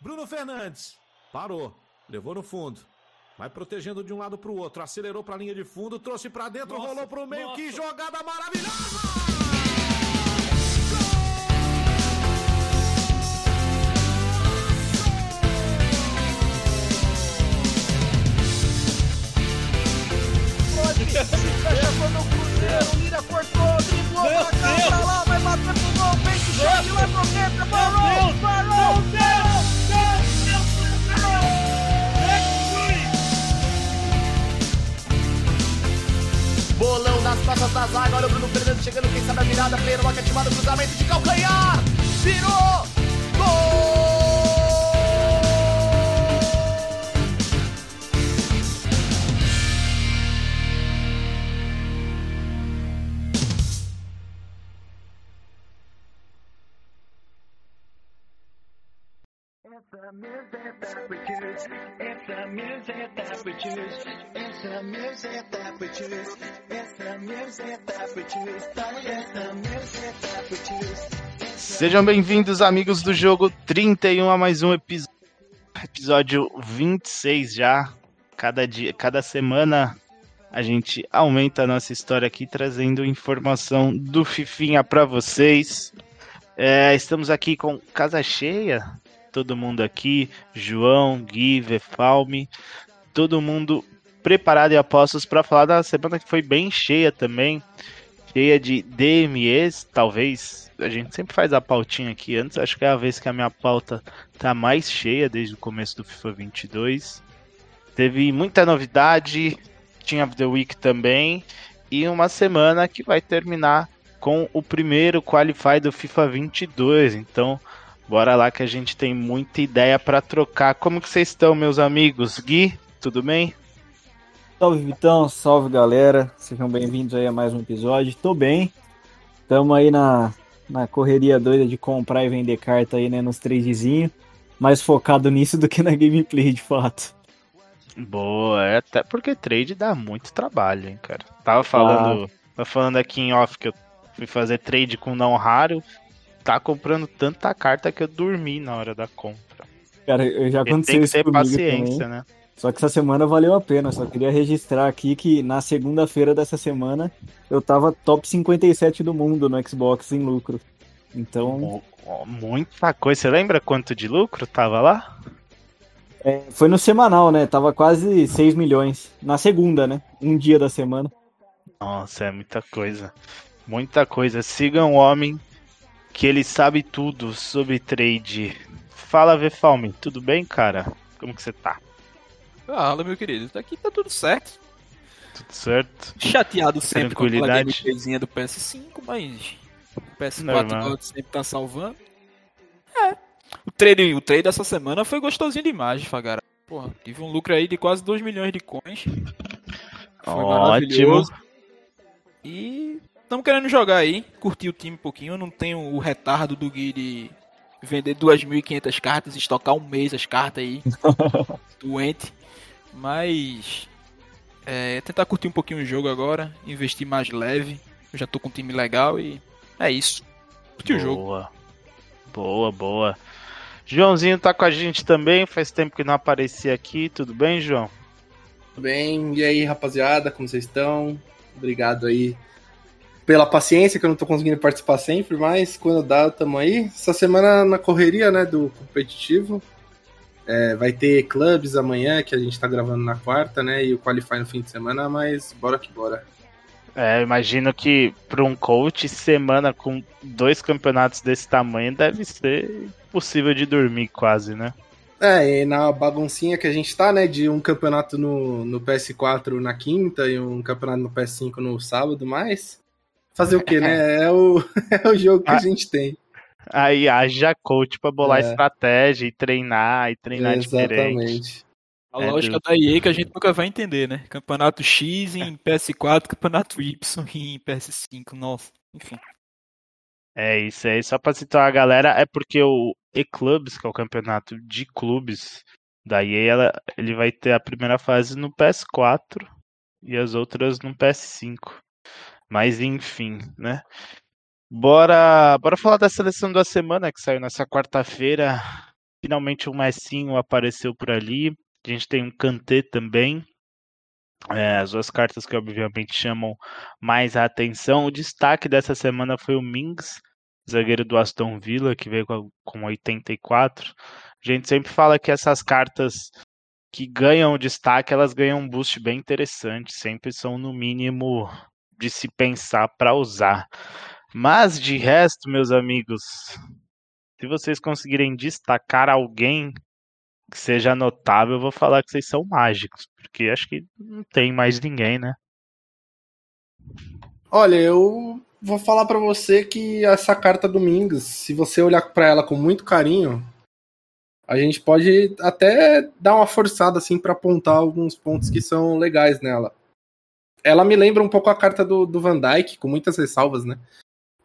Bruno Fernandes. Parou. Levou no fundo. Vai protegendo de um lado para o outro. Acelerou para a linha de fundo. Trouxe para dentro. Nossa, rolou para o meio. Nossa. Que jogada maravilhosa! Cá, pra lá, vai bater pro gol, peito cheio, lá pro dentro, parou, parou, Bolão nas costas da zaga, olha o Bruno Fernandes chegando, quem sabe a virada, Pedro, uma ativada, cruzamento de calcanhar, virou, gol! the music that we choose. It's the music that we choose. It's the music that we choose. Sejam bem-vindos, amigos do jogo 31 a mais um episódio, episódio 26 já. Cada dia, cada semana a gente aumenta a nossa história aqui trazendo informação do Fifinha para vocês. É, estamos aqui com casa cheia, todo mundo aqui, João, Gui, Vefalme, todo mundo preparado e apostos para falar da semana que foi bem cheia também, cheia de DMEs, talvez. A gente sempre faz a pautinha aqui antes, acho que é a vez que a minha pauta tá mais cheia desde o começo do FIFA 22. Teve muita novidade, tinha The Week também, e uma semana que vai terminar com o primeiro Qualify do FIFA 22. Então, Bora lá que a gente tem muita ideia para trocar. Como que vocês estão, meus amigos? Gui, tudo bem? Salve Vitão, salve galera, sejam bem-vindos aí a mais um episódio. Tô bem, estamos aí na, na correria doida de comprar e vender carta aí, né, nos tradezinhos, mais focado nisso do que na gameplay, de fato. Boa, é até porque trade dá muito trabalho, hein, cara. Tava falando, ah. tava falando aqui em off que eu fui fazer trade com não raro, tá comprando tanta carta que eu dormi na hora da compra. Cara, eu já aconteceu tem que ter paciência, também. né? Só que essa semana valeu a pena. Só queria registrar aqui que na segunda-feira dessa semana eu tava top 57 do mundo no Xbox em lucro. Então. Muita coisa. Você lembra quanto de lucro tava lá? É, foi no semanal, né? Tava quase 6 milhões. Na segunda, né? Um dia da semana. Nossa, é muita coisa. Muita coisa. Sigam o homem que ele sabe tudo sobre trade. Fala, Vefalme, tudo bem, cara? Como que você tá? Fala, meu querido. Aqui tá tudo certo. Tudo certo. Chateado sempre com aquela gameplayzinha do PS5, mas o PS4 sempre tá salvando. É. O trade, o trade dessa semana foi gostosinho demais, Fagara. Porra, tive um lucro aí de quase 2 milhões de coins. Foi Ótimo. E Estamos querendo jogar aí, curtir o time um pouquinho. Eu não tenho o retardo do Gui de vender 2.500 cartas, estocar um mês as cartas aí. doente. Mas. É, tentar curtir um pouquinho o jogo agora, investir mais leve. Eu já tô com um time legal e é isso. Curtir o jogo. Boa. Boa, boa. Joãozinho tá com a gente também, faz tempo que não aparecia aqui. Tudo bem, João? Tudo bem. E aí, rapaziada, como vocês estão? Obrigado aí pela paciência, que eu não tô conseguindo participar sempre, mas quando dá, tamo aí. Essa semana na correria, né, do competitivo. É, vai ter clubes amanhã, que a gente tá gravando na quarta, né, e o Qualify no fim de semana, mas bora que bora. É, imagino que para um coach, semana com dois campeonatos desse tamanho deve ser possível de dormir quase, né? É, e na baguncinha que a gente tá, né, de um campeonato no, no PS4 na quinta e um campeonato no PS5 no sábado, mas Fazer o quê, né? É o, é o jogo que a, a gente tem. Aí haja coach pra bolar é. estratégia e treinar e treinar Exatamente. diferente. A é lógica do... da EA que a gente nunca vai entender, né? Campeonato X em PS4, campeonato Y em PS5, nossa, enfim. É isso aí, só pra citar a galera, é porque o E-Clubs, que é o campeonato de clubes da EA, ela, ele vai ter a primeira fase no PS4 e as outras no PS5. Mas enfim, né? Bora, bora falar da seleção da semana que saiu nessa quarta-feira. Finalmente o Messinho apareceu por ali. A gente tem um Kanté também. É, as duas cartas que obviamente chamam mais a atenção. O destaque dessa semana foi o Mings, zagueiro do Aston Villa, que veio com, com 84. A gente sempre fala que essas cartas que ganham destaque, elas ganham um boost bem interessante. Sempre são, no mínimo, de se pensar para usar. Mas de resto, meus amigos, se vocês conseguirem destacar alguém que seja notável, eu vou falar que vocês são mágicos, porque acho que não tem mais ninguém, né? Olha, eu vou falar pra você que essa carta Domingos, se você olhar pra ela com muito carinho, a gente pode até dar uma forçada assim pra apontar alguns pontos que são legais nela. Ela me lembra um pouco a carta do, do Van Dyke, com muitas ressalvas, né?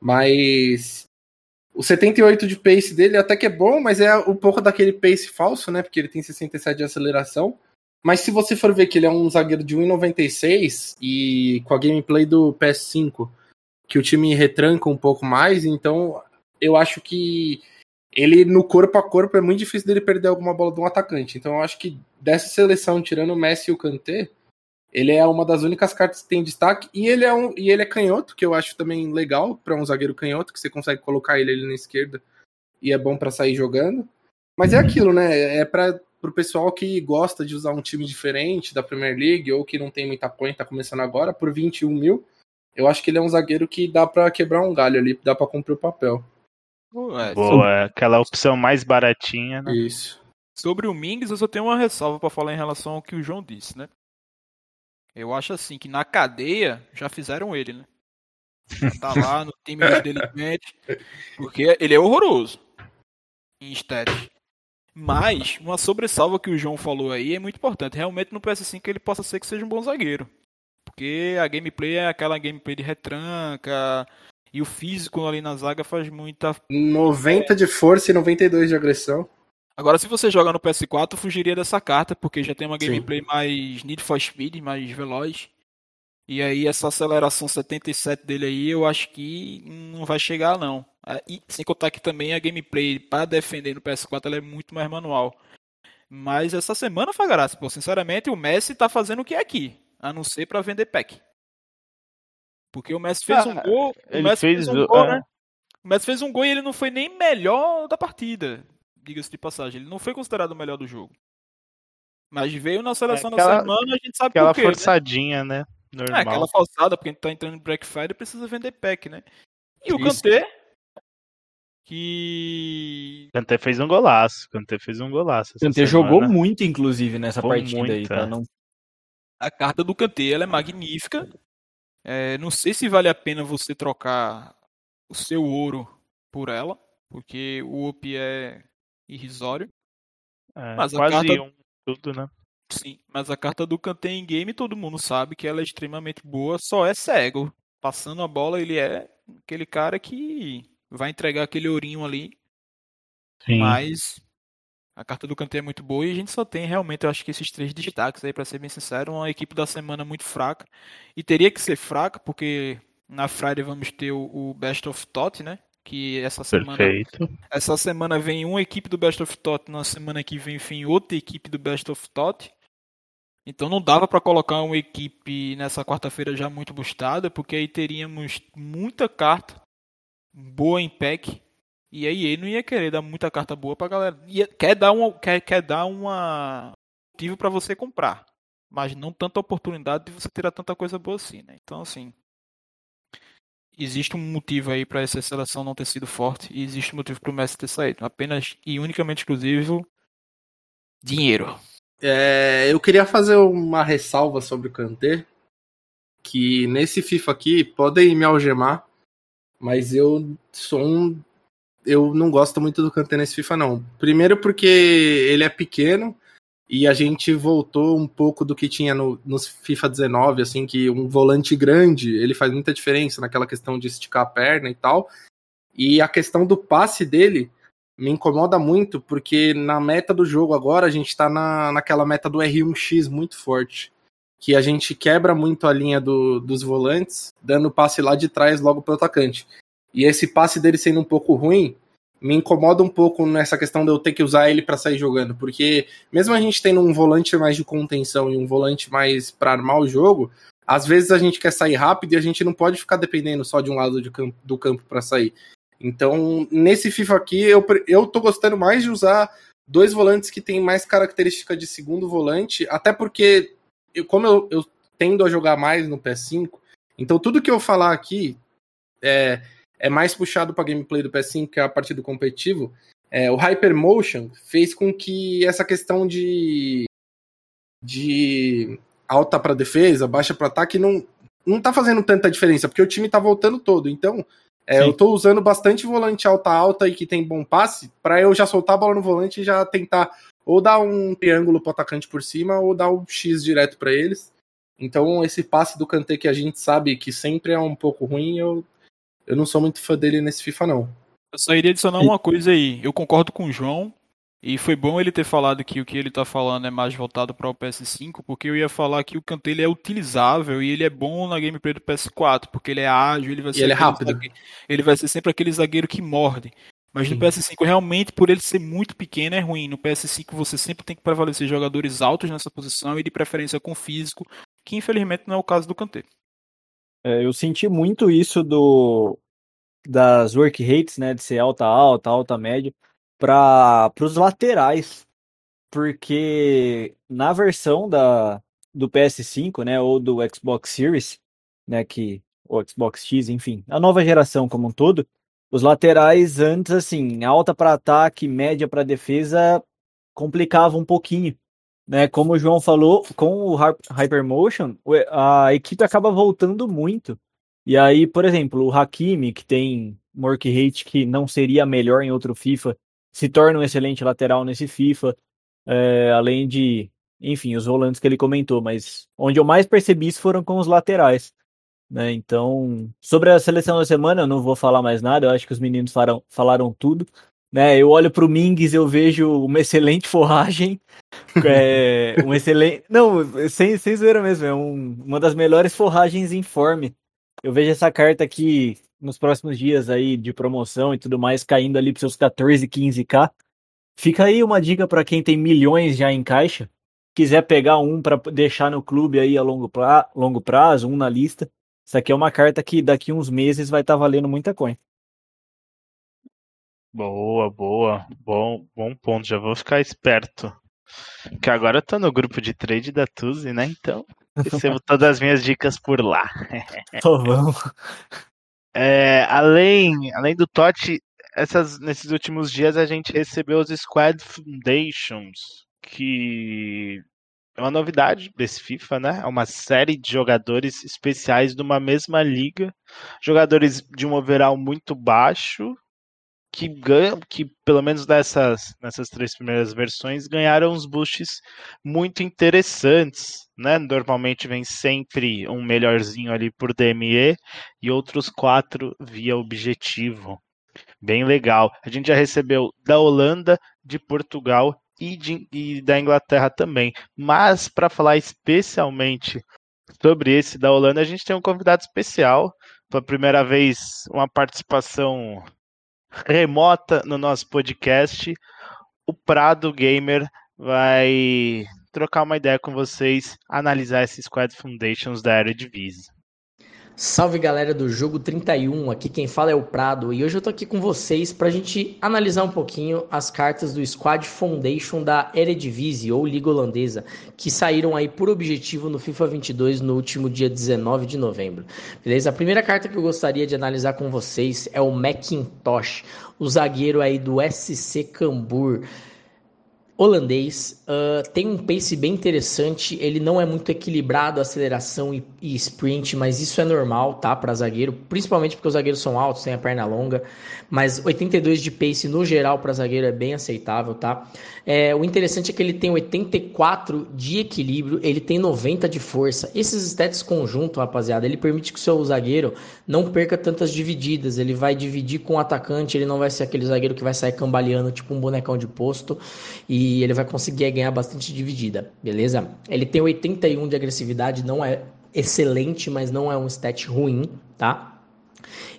Mas o 78 de pace dele até que é bom, mas é um pouco daquele pace falso, né? Porque ele tem 67 de aceleração. Mas se você for ver que ele é um zagueiro de 1,96 e com a gameplay do PS5, que o time retranca um pouco mais, então eu acho que ele no corpo a corpo é muito difícil dele perder alguma bola de um atacante. Então eu acho que dessa seleção, tirando o Messi e o Kanté, ele é uma das únicas cartas que tem destaque e ele é um e ele é canhoto, que eu acho também legal para um zagueiro canhoto, que você consegue colocar ele ali na esquerda e é bom para sair jogando. Mas é aquilo, né? É para o pessoal que gosta de usar um time diferente da Premier League ou que não tem muita coin, tá começando agora, por 21 mil. Eu acho que ele é um zagueiro que dá para quebrar um galho ali, dá para cumprir o papel. Ué, Boa, é aquela opção mais baratinha, né? Isso. Sobre o Mings, eu só tenho uma ressalva pra falar em relação ao que o João disse, né? Eu acho assim que na cadeia já fizeram ele, né? Tá lá no time de delinquente, porque ele é horroroso em stats. Mas uma sobressalva que o João falou aí é muito importante. Realmente no PS5 ele possa ser que seja um bom zagueiro. Porque a gameplay é aquela gameplay de retranca e o físico ali na zaga faz muita 90 de força e 92 de agressão. Agora, se você joga no PS4, eu fugiria dessa carta, porque já tem uma Sim. gameplay mais Need for Speed, mais veloz. E aí, essa aceleração 77 dele aí, eu acho que não vai chegar, não. Ah, E sem contar que também a gameplay para defender no PS4 ela é muito mais manual. Mas essa semana, Fagaraça, pô, sinceramente, o Messi tá fazendo o que é aqui, a não ser para vender pack. Porque o Messi fez Ah, um gol, o ele Messi fez fez um gol, é. né? O Messi fez um gol e ele não foi nem melhor da partida. Diga-se de passagem. Ele não foi considerado o melhor do jogo. Mas veio na seleção da aquela- semana, a gente sabe Aquela por quê. né? forçadinha, né? É, Normal. aquela falsada, porque a gente tá entrando no Black Friday e precisa vender pack, né? E o Isso. Kanté, que... Kanté fez um golaço. Kanté fez um golaço. Kanté jogou muito, inclusive, nessa Jogou partida aí, tá? é. Não... A carta do Kanté, ela é magnífica. É, não sei se vale a pena você trocar o seu ouro por ela, porque o OP é irrisório. É, Mas a quase carta- um tudo, né? Sim, mas a carta do Kanté em game todo mundo sabe que ela é extremamente boa, só é cego. Passando a bola, ele é aquele cara que vai entregar aquele ourinho ali, Sim. mas a carta do Kanté é muito boa e a gente só tem realmente, eu acho que esses três destaques aí, pra ser bem sincero, uma equipe da semana muito fraca. E teria que ser fraca, porque na Friday vamos ter o, o Best of Tot, né? Que essa semana Perfeito. essa semana vem uma equipe do Best of Tot, na semana que vem vem outra equipe do Best of Tot. Então não dava para colocar uma equipe nessa quarta-feira já muito bustada, porque aí teríamos muita carta boa em pack. E aí ele não ia querer dar muita carta boa pra galera. Ia, quer dar uma quer, quer dar uma motivo para você comprar, mas não tanta oportunidade de você ter tanta coisa boa assim, né? Então assim, existe um motivo aí para essa seleção não ter sido forte e existe um motivo para o Messi ter saído. Apenas e unicamente exclusivo dinheiro. É, eu queria fazer uma ressalva sobre o Kanté, que nesse FIFA aqui podem me algemar, mas eu sou um eu não gosto muito do Kanté nesse FIFA não. Primeiro porque ele é pequeno e a gente voltou um pouco do que tinha no, nos FIFA 19, assim, que um volante grande, ele faz muita diferença naquela questão de esticar a perna e tal. E a questão do passe dele me incomoda muito, porque na meta do jogo agora a gente tá na, naquela meta do R1X muito forte. Que a gente quebra muito a linha do, dos volantes, dando passe lá de trás logo pro atacante. E esse passe dele sendo um pouco ruim, me incomoda um pouco nessa questão de eu ter que usar ele para sair jogando, porque mesmo a gente tendo um volante mais de contenção e um volante mais para armar o jogo, às vezes a gente quer sair rápido e a gente não pode ficar dependendo só de um lado campo, do campo para sair. Então, nesse FIFA aqui, eu, eu tô gostando mais de usar dois volantes que têm mais característica de segundo volante, até porque, eu, como eu, eu tendo a jogar mais no PS5, então tudo que eu falar aqui é, é mais puxado para gameplay do PS5, que é a parte do competitivo. É, o Hypermotion fez com que essa questão de, de alta para defesa, baixa para ataque não, não tá fazendo tanta diferença, porque o time tá voltando todo. Então, é, eu tô usando bastante volante alta-alta e que tem bom passe, para eu já soltar a bola no volante e já tentar ou dar um triângulo pro atacante por cima ou dar um X direto para eles. Então, esse passe do Kanté que a gente sabe que sempre é um pouco ruim, eu, eu não sou muito fã dele nesse FIFA, não. Eu só iria adicionar uma coisa aí. Eu concordo com o João. E foi bom ele ter falado que o que ele tá falando é mais voltado para o PS5, porque eu ia falar que o Kanté ele é utilizável e ele é bom na gameplay do PS4, porque ele é ágil, ele vai ser ele é rápido. Zagueiro, ele vai ser sempre aquele zagueiro que morde. Mas no PS5, realmente, por ele ser muito pequeno, é ruim. No PS5, você sempre tem que prevalecer jogadores altos nessa posição e de preferência com físico, que infelizmente não é o caso do Kanté. É, eu senti muito isso do das work rates, né, de ser alta alta, alta média, para os laterais, porque na versão da do PS5, né, ou do Xbox Series, né, que o Xbox X, enfim, a nova geração como um todo, os laterais antes assim, alta para ataque, média para defesa, complicava um pouquinho né? Como o João falou, com o Hypermotion, a equipe acaba voltando muito. E aí, por exemplo, o Hakimi, que tem work rate que não seria melhor em outro FIFA, se torna um excelente lateral nesse FIFA, é, além de, enfim, os volantes que ele comentou, mas onde eu mais percebi isso foram com os laterais. Né? Então, sobre a seleção da semana, eu não vou falar mais nada, eu acho que os meninos falaram, falaram tudo. Né, eu olho para o Mings, eu vejo uma excelente forragem, é, um excelente. Não, sem, sem zoeira mesmo, é um, uma das melhores forragens em form. Eu vejo essa carta aqui nos próximos dias aí de promoção e tudo mais, caindo ali para seus 14, 15k. Fica aí uma dica para quem tem milhões já em caixa, quiser pegar um para deixar no clube aí a longo, pra, longo prazo, um na lista. Isso aqui é uma carta que daqui uns meses vai estar tá valendo muita coin. Boa, boa. Bom, bom ponto. Já vou ficar esperto. Que agora eu tô no grupo de trade da Tuzi, né? Então, recebo todas as minhas dicas por lá. Vamos. É, além, além do Totti, essas, nesses últimos dias a gente recebeu os Squad Foundations, que é uma novidade desse FIFA, né? É uma série de jogadores especiais de uma mesma liga, jogadores de um overall muito baixo, que ganham, que pelo menos nessas, nessas três primeiras versões ganharam uns boosts muito interessantes, né? Normalmente vem sempre um melhorzinho ali por DME e outros quatro via objetivo. Bem legal. A gente já recebeu da Holanda, de Portugal e, de, e da Inglaterra também. Mas para falar especialmente sobre esse da Holanda, a gente tem um convidado especial. Pela primeira vez, uma participação remota no nosso podcast. O Prado Gamer vai trocar uma ideia com vocês, analisar esses Squad Foundations da Eredivisie. Salve galera do Jogo 31, aqui quem fala é o Prado e hoje eu tô aqui com vocês pra gente analisar um pouquinho as cartas do Squad Foundation da Eredivisie ou Liga Holandesa, que saíram aí por objetivo no FIFA 22 no último dia 19 de novembro. Beleza? A primeira carta que eu gostaria de analisar com vocês é o Macintosh, o zagueiro aí do SC Cambur holandês, uh, tem um pace bem interessante, ele não é muito equilibrado, aceleração e, e sprint, mas isso é normal, tá, para zagueiro, principalmente porque os zagueiros são altos, têm a perna longa, mas 82 de pace no geral para zagueiro é bem aceitável, tá? É, o interessante é que ele tem 84 de equilíbrio, ele tem 90 de força. Esses stats conjunto, rapaziada, ele permite que o seu zagueiro não perca tantas divididas, ele vai dividir com o atacante, ele não vai ser aquele zagueiro que vai sair cambaleando tipo um bonecão de posto e e ele vai conseguir ganhar bastante dividida, beleza? Ele tem 81 de agressividade, não é excelente, mas não é um stat ruim, tá?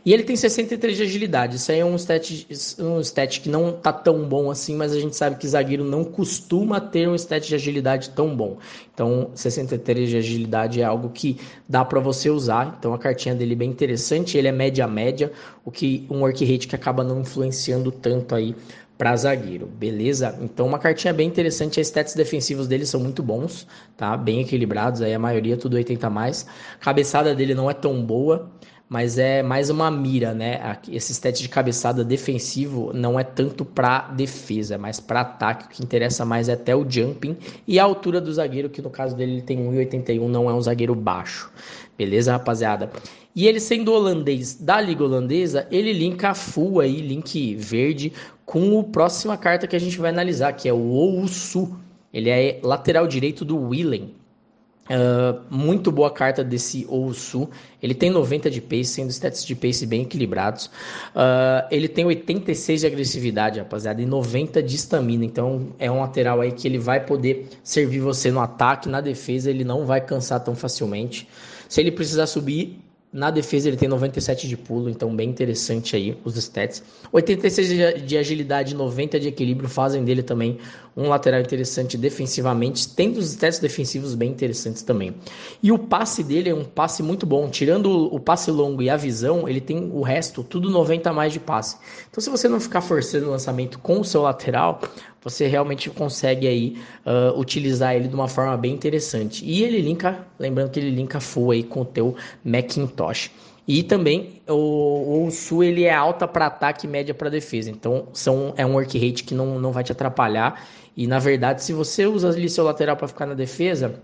E ele tem 63 de agilidade. Isso aí é um stat, um stat que não tá tão bom assim, mas a gente sabe que zagueiro não costuma ter um stat de agilidade tão bom. Então, 63 de agilidade é algo que dá para você usar. Então, a cartinha dele é bem interessante. Ele é média-média, o que um work rate que acaba não influenciando tanto aí para zagueiro, beleza? Então uma cartinha bem interessante, os stats defensivos dele são muito bons, tá? Bem equilibrados, aí a maioria tudo 80 mais. Cabeçada dele não é tão boa, mas é mais uma mira, né? Esse stat de cabeçada defensivo não é tanto para defesa, é mais para ataque. O que interessa mais é até o jumping e a altura do zagueiro, que no caso dele ele tem 1,81, não é um zagueiro baixo. Beleza, rapaziada? E ele sendo holandês da Liga Holandesa, ele linka full aí, link verde, com a próxima carta que a gente vai analisar, que é o Ousu. Ele é lateral direito do Willem. Uh, muito boa carta desse Ousu. Ele tem 90 de pace, sendo stats de pace bem equilibrados. Uh, ele tem 86 de agressividade, rapaziada, e 90 de estamina. Então é um lateral aí que ele vai poder servir você no ataque, na defesa, ele não vai cansar tão facilmente. Se ele precisar subir, na defesa ele tem 97 de pulo, então bem interessante aí os stats. 86 de agilidade, 90 de equilíbrio fazem dele também um lateral interessante defensivamente, tendo os stats defensivos bem interessantes também. E o passe dele é um passe muito bom, tirando o passe longo e a visão, ele tem o resto, tudo 90 a mais de passe. Então se você não ficar forçando o lançamento com o seu lateral, você realmente consegue aí uh, utilizar ele de uma forma bem interessante. E ele linka, lembrando que ele linka full aí com o teu Macintosh. E também o, o Sul ele é alta para ataque e média para defesa. Então são, é um work rate que não, não vai te atrapalhar. E na verdade, se você usa ali seu lateral para ficar na defesa,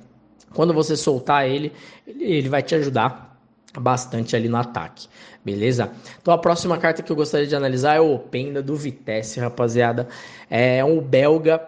quando você soltar ele, ele vai te ajudar bastante ali no ataque, beleza? Então a próxima carta que eu gostaria de analisar é o Openda do Vitesse, rapaziada. É um belga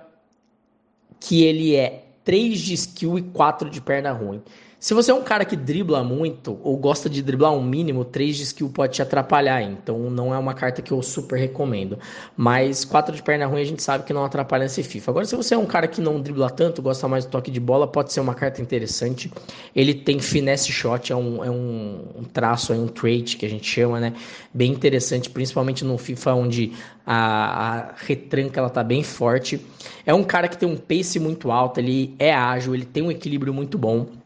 que ele é 3 de skill e 4 de perna ruim. Se você é um cara que dribla muito ou gosta de driblar um mínimo, 3 de skill pode te atrapalhar. Então não é uma carta que eu super recomendo. Mas 4 de perna ruim a gente sabe que não atrapalha nesse FIFA. Agora, se você é um cara que não dribla tanto, gosta mais do toque de bola, pode ser uma carta interessante. Ele tem finesse shot, é um, é um, traço, é um trait que a gente chama, né? Bem interessante, principalmente no FIFA onde a, a retranca ela tá bem forte. É um cara que tem um pace muito alto, ele é ágil, ele tem um equilíbrio muito bom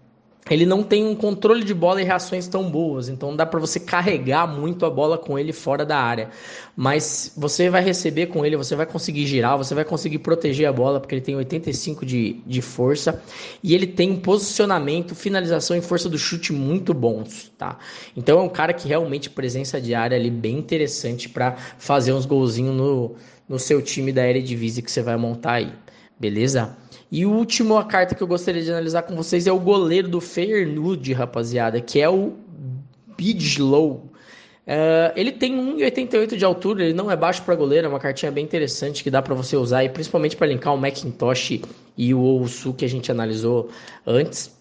ele não tem um controle de bola e reações tão boas, então dá para você carregar muito a bola com ele fora da área. Mas você vai receber com ele, você vai conseguir girar, você vai conseguir proteger a bola, porque ele tem 85 de, de força e ele tem um posicionamento, finalização e força do chute muito bons, tá? Então é um cara que realmente presença de área ali bem interessante para fazer uns golzinhos no, no seu time da Eredivisie que você vai montar aí, beleza? E o último a carta que eu gostaria de analisar com vocês é o goleiro do Feyenoord, rapaziada, que é o Bidlow. Uh, ele tem 1,88 de altura, ele não é baixo para goleiro, é uma cartinha bem interessante que dá para você usar, e principalmente para linkar o Macintosh e o Ousu que a gente analisou antes.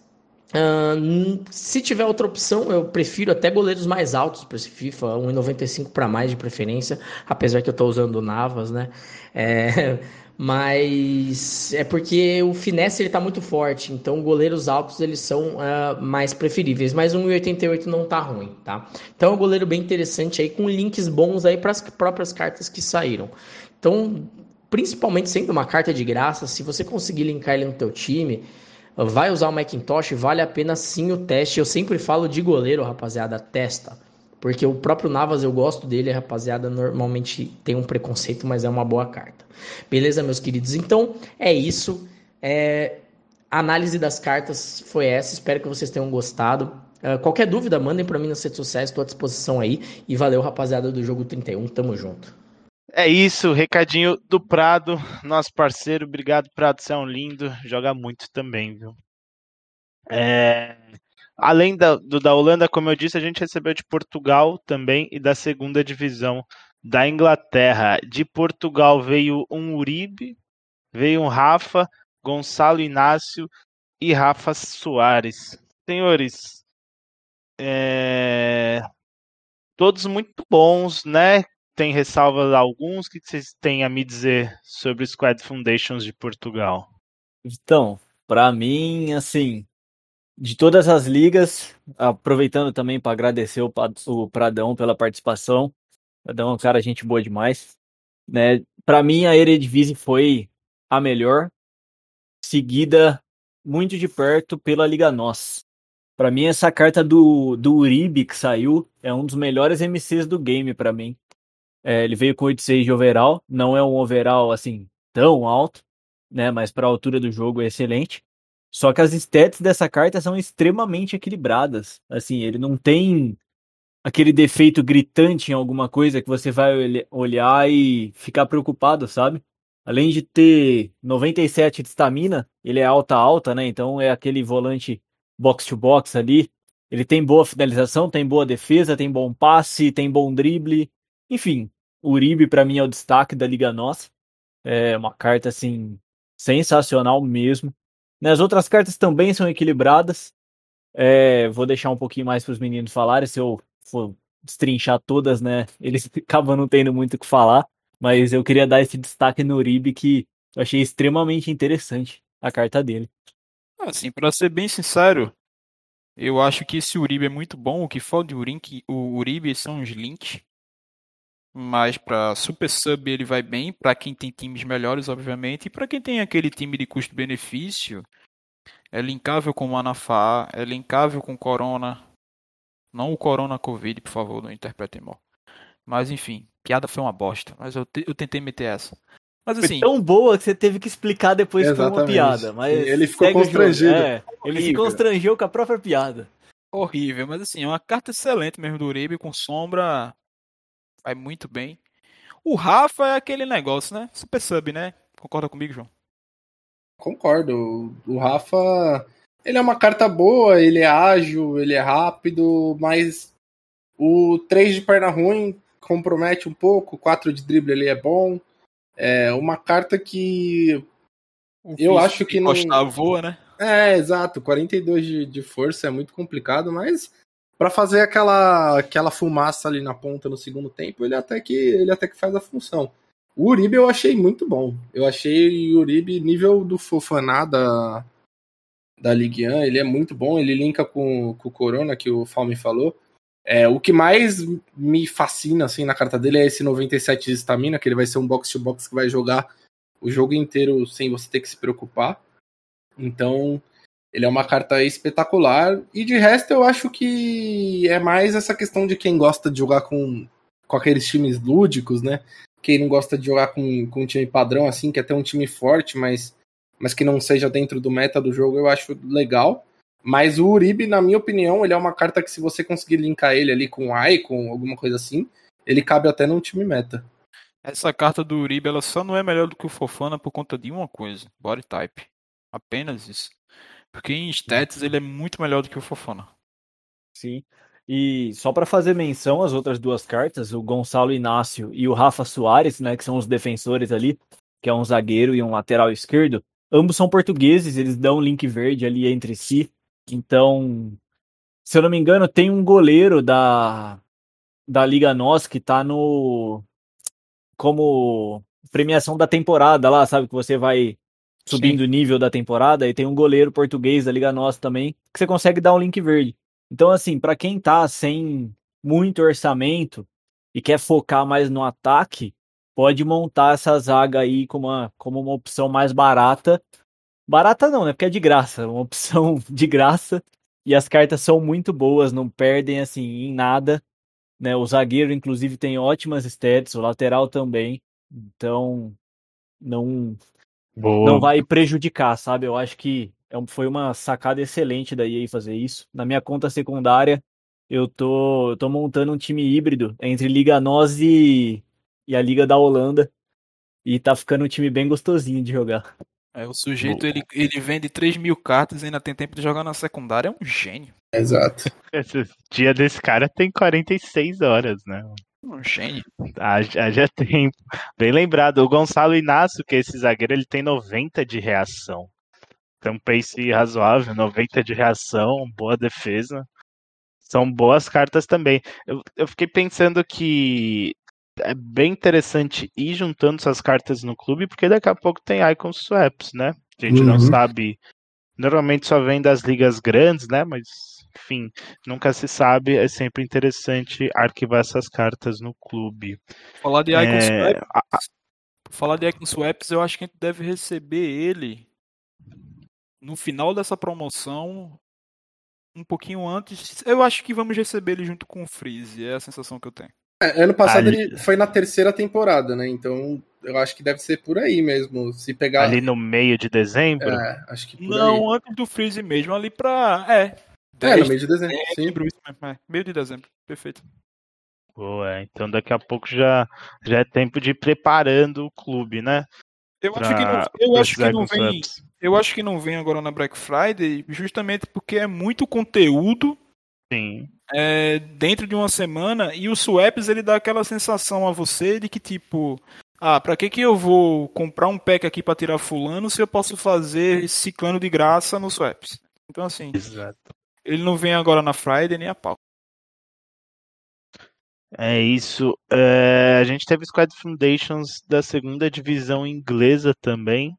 Uh, se tiver outra opção, eu prefiro até goleiros mais altos para esse FIFA, 1,95 para mais de preferência, apesar que eu estou usando Navas, né? É, mas é porque o finesse ele tá muito forte, então goleiros altos eles são uh, mais preferíveis, mas 1,88 não tá ruim, tá? Então é um goleiro bem interessante aí com links bons aí para as próprias cartas que saíram. Então, principalmente sendo uma carta de graça, se você conseguir linkar ele no teu time, vai usar o Macintosh, vale a pena sim o teste. Eu sempre falo de goleiro, rapaziada, testa. Porque o próprio Navas eu gosto dele, rapaziada normalmente tem um preconceito, mas é uma boa carta. Beleza, meus queridos? Então é isso. É... A análise das cartas foi essa. Espero que vocês tenham gostado. Uh, qualquer dúvida, mandem para mim nas redes sociais, estou à disposição aí. E valeu, rapaziada do Jogo 31. Tamo junto. É isso, recadinho do Prado, nosso parceiro. Obrigado, Prado. Você é um lindo. Joga muito também, viu? É... Além da, do, da Holanda, como eu disse, a gente recebeu de Portugal também e da segunda divisão da Inglaterra. De Portugal veio um Uribe, veio um Rafa, Gonçalo Inácio e Rafa Soares. Senhores, é... todos muito bons, né? Tem ressalvas alguns. O que vocês têm a me dizer sobre o Squad Foundations de Portugal? Então, para mim, assim, de todas as ligas, aproveitando também para agradecer o, Pradão pela participação. Pradão é um cara gente boa demais. Né? Para mim, a Eredivisie foi a melhor, seguida muito de perto pela Liga Nós. Para mim, essa carta do, do Uribe que saiu é um dos melhores MCs do game para mim. É, ele veio com 8.6 de overall, não é um overall assim tão alto, né? Mas para a altura do jogo é excelente. Só que as stats dessa carta são extremamente equilibradas. Assim, ele não tem aquele defeito gritante em alguma coisa que você vai olhar e ficar preocupado, sabe? Além de ter 97 de estamina, ele é alta alta, né? Então é aquele volante box to box ali. Ele tem boa finalização, tem boa defesa, tem bom passe, tem bom drible. Enfim, o Uribe para mim é o destaque da Liga Nossa. É uma carta assim sensacional mesmo. Né, As outras cartas também são equilibradas. É, vou deixar um pouquinho mais para os meninos falarem. Se eu for destrinchar todas, né? Eles acabam não tendo muito o que falar. Mas eu queria dar esse destaque no Uribe que eu achei extremamente interessante a carta dele. Assim, pra ser bem sincero, eu acho que esse Uribe é muito bom. O que falta de Uribe, o Uribe são os links. Mas pra Super Sub ele vai bem, pra quem tem times melhores, obviamente, e pra quem tem aquele time de custo-benefício, é linkável com o Manafá, é linkável com Corona. Não o Corona Covid, por favor, não interpretem mal. Mas enfim, piada foi uma bosta, mas eu, te- eu tentei meter essa. Mas Foi assim, tão boa que você teve que explicar depois que foi uma Exatamente. piada. Mas Ele ficou constrangido. É, ele se constrangeu com a própria piada. horrível, mas assim, é uma carta excelente mesmo do Uribe, com sombra, vai muito bem. O Rafa é aquele negócio, né? Super sub, né? Concorda comigo, João? Concordo. O- Rafa, ele é uma carta boa, ele é ágil, ele é rápido, mas o 3 de perna ruim compromete um pouco, o 4 de drible ele é bom. É uma carta que O Eu acho que não- encostar voa, né? É, exato. 42 de, de força é muito complicado, mas pra fazer aquela, aquela fumaça ali na ponta no segundo tempo, ele até que ele até que faz a função. O Uribe eu achei muito bom. Eu achei o Uribe nível do Fofaná da, da Ligue 1, ele é muito bom, ele linka com, com o Corona, que o Falme falou. É, o que mais me fascina assim na carta dele é esse 97 de estamina, que ele vai ser um box to box que vai jogar o jogo inteiro sem você ter que se preocupar. Então, ele é uma carta espetacular. E de resto, eu acho que é mais essa questão de quem gosta de jogar com, com aqueles times lúdicos, né? Quem não gosta de jogar com, com um time padrão, assim, quer ter um time forte, mas, mas que não seja dentro do meta do jogo, eu acho legal. Mas o Uribe, na minha opinião, ele é uma carta que se você conseguir linkar ele ali com o Icon, alguma coisa assim, ele cabe até num time meta. Essa carta do Uribe, ela só não é melhor do que o Fofana por conta de uma coisa, body type. Apenas isso. Porque em stats ele é muito melhor do que o Fofana. Sim. E só para fazer menção às outras duas cartas, o Gonçalo Inácio e o Rafa Soares, né, que são os defensores ali, que é um zagueiro e um lateral esquerdo, ambos são portugueses, eles dão um link verde ali entre si. Então, se eu não me engano, tem um goleiro da da Liga Nós que tá no como premiação da temporada lá, sabe que você vai subindo o nível da temporada e tem um goleiro português da Liga Nós também, que você consegue dar um link verde. Então, assim, para quem tá sem muito orçamento e quer focar mais no ataque, pode montar essa zaga aí como uma, como uma opção mais barata. Barata não, né? Porque é de graça, uma opção de graça. E as cartas são muito boas, não perdem assim em nada. Né? O zagueiro, inclusive, tem ótimas stats, o lateral também. Então, não, Boa. não vai prejudicar, sabe? Eu acho que é foi uma sacada excelente da EA fazer isso. Na minha conta secundária, eu tô, eu tô montando um time híbrido entre Liga NOS e, e a Liga da Holanda. E tá ficando um time bem gostosinho de jogar. É, o sujeito ele, ele vende 3 mil cartas e ainda tem tempo de jogar na secundária, é um gênio. Exato. Esse dia desse cara tem 46 horas, né? Um gênio. Haja, haja tempo. Bem lembrado, o Gonçalo Inácio, que é esse zagueiro, ele tem 90 de reação. Tem um pace razoável, 90 de reação, boa defesa. São boas cartas também. Eu, eu fiquei pensando que é bem interessante ir juntando essas cartas no clube, porque daqui a pouco tem icon swaps, né? A gente não Uhum. sabe Normalmente só vem das ligas grandes, né? Mas, enfim, nunca se sabe. É sempre interessante arquivar essas cartas no clube. Falar de Icon É, Swaps, a- falar de Icon Swaps, eu acho que a gente deve receber ele no final dessa promoção, um pouquinho antes. Eu acho que vamos receber ele junto com o Freeze, é a sensação que eu tenho. É, ano passado Ali- ele foi na terceira temporada, né? Então eu acho que deve ser por aí mesmo. Se pegar. ali no meio de dezembro. É, acho que por Não, antes do Freeze mesmo, ali pra. É. É, 10 no meio de dezembro, sim. dezembro, isso mesmo, é, meio de dezembro, perfeito. Boa, então daqui a pouco já, já é tempo de ir preparando o clube, né? Eu acho que não, pra- eu pra acho que não vem. Swaps. Eu acho que não vem agora na Black Friday, justamente porque é muito conteúdo Sim. é, dentro de uma semana e o Swaps ele dá aquela sensação a você de que tipo, ah, pra que que eu vou comprar um pack aqui pra tirar fulano se eu posso fazer ciclano de graça no Swaps? Então assim, Exato. Ele não vem agora na Friday nem a pau. É isso. É, a gente teve Squad Foundations da segunda divisão inglesa também.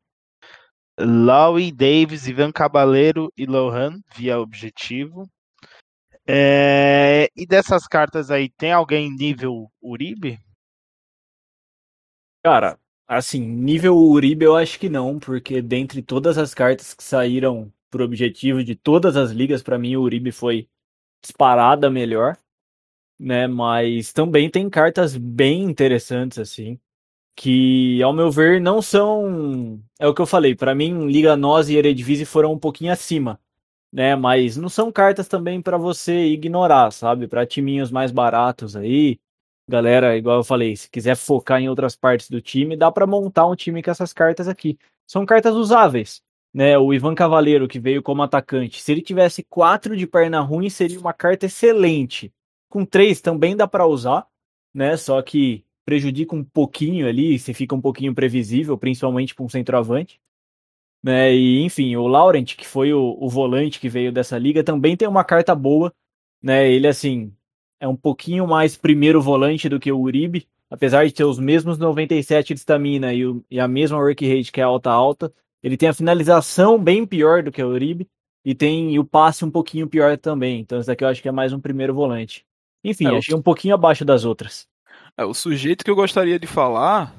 Lowy Davis, Ivan Cabaleiro e Lohan, via objetivo. É, e dessas cartas aí, tem alguém nível Uribe? Cara, assim, nível Uribe eu acho que não, porque dentre todas as cartas que saíram pro objetivo de todas as ligas, pra mim o Uribe foi disparada melhor, né? Mas também tem cartas bem interessantes assim, que ao meu ver não são, é o que eu falei, pra mim Liga Nós e Eredivisie foram um pouquinho acima, né? Mas não são cartas também pra você ignorar, sabe? Pra timinhos mais baratos aí, galera, igual eu falei, se quiser focar em outras partes do time, dá pra montar um time com essas cartas aqui. São cartas usáveis, né? O Ivan Cavaleiro, que veio como atacante, se ele tivesse quatro de perna ruim, seria uma carta excelente. Com três também dá pra usar, né? Só que prejudica um pouquinho ali, se fica um pouquinho previsível, principalmente para um centroavante. Né? E enfim, o Laurent, que foi o, o volante que veio dessa liga, também tem uma carta boa, né? Ele assim é um pouquinho mais primeiro volante do que o Uribe, apesar de ter os mesmos 97 de estamina e, e a mesma work rate que é alta alta, ele tem a finalização bem pior do que o Uribe e tem o passe um pouquinho pior também. Então esse daqui eu acho que é mais um primeiro volante. Enfim, É, achei um pouquinho abaixo das outras. É, o sujeito que eu gostaria de falar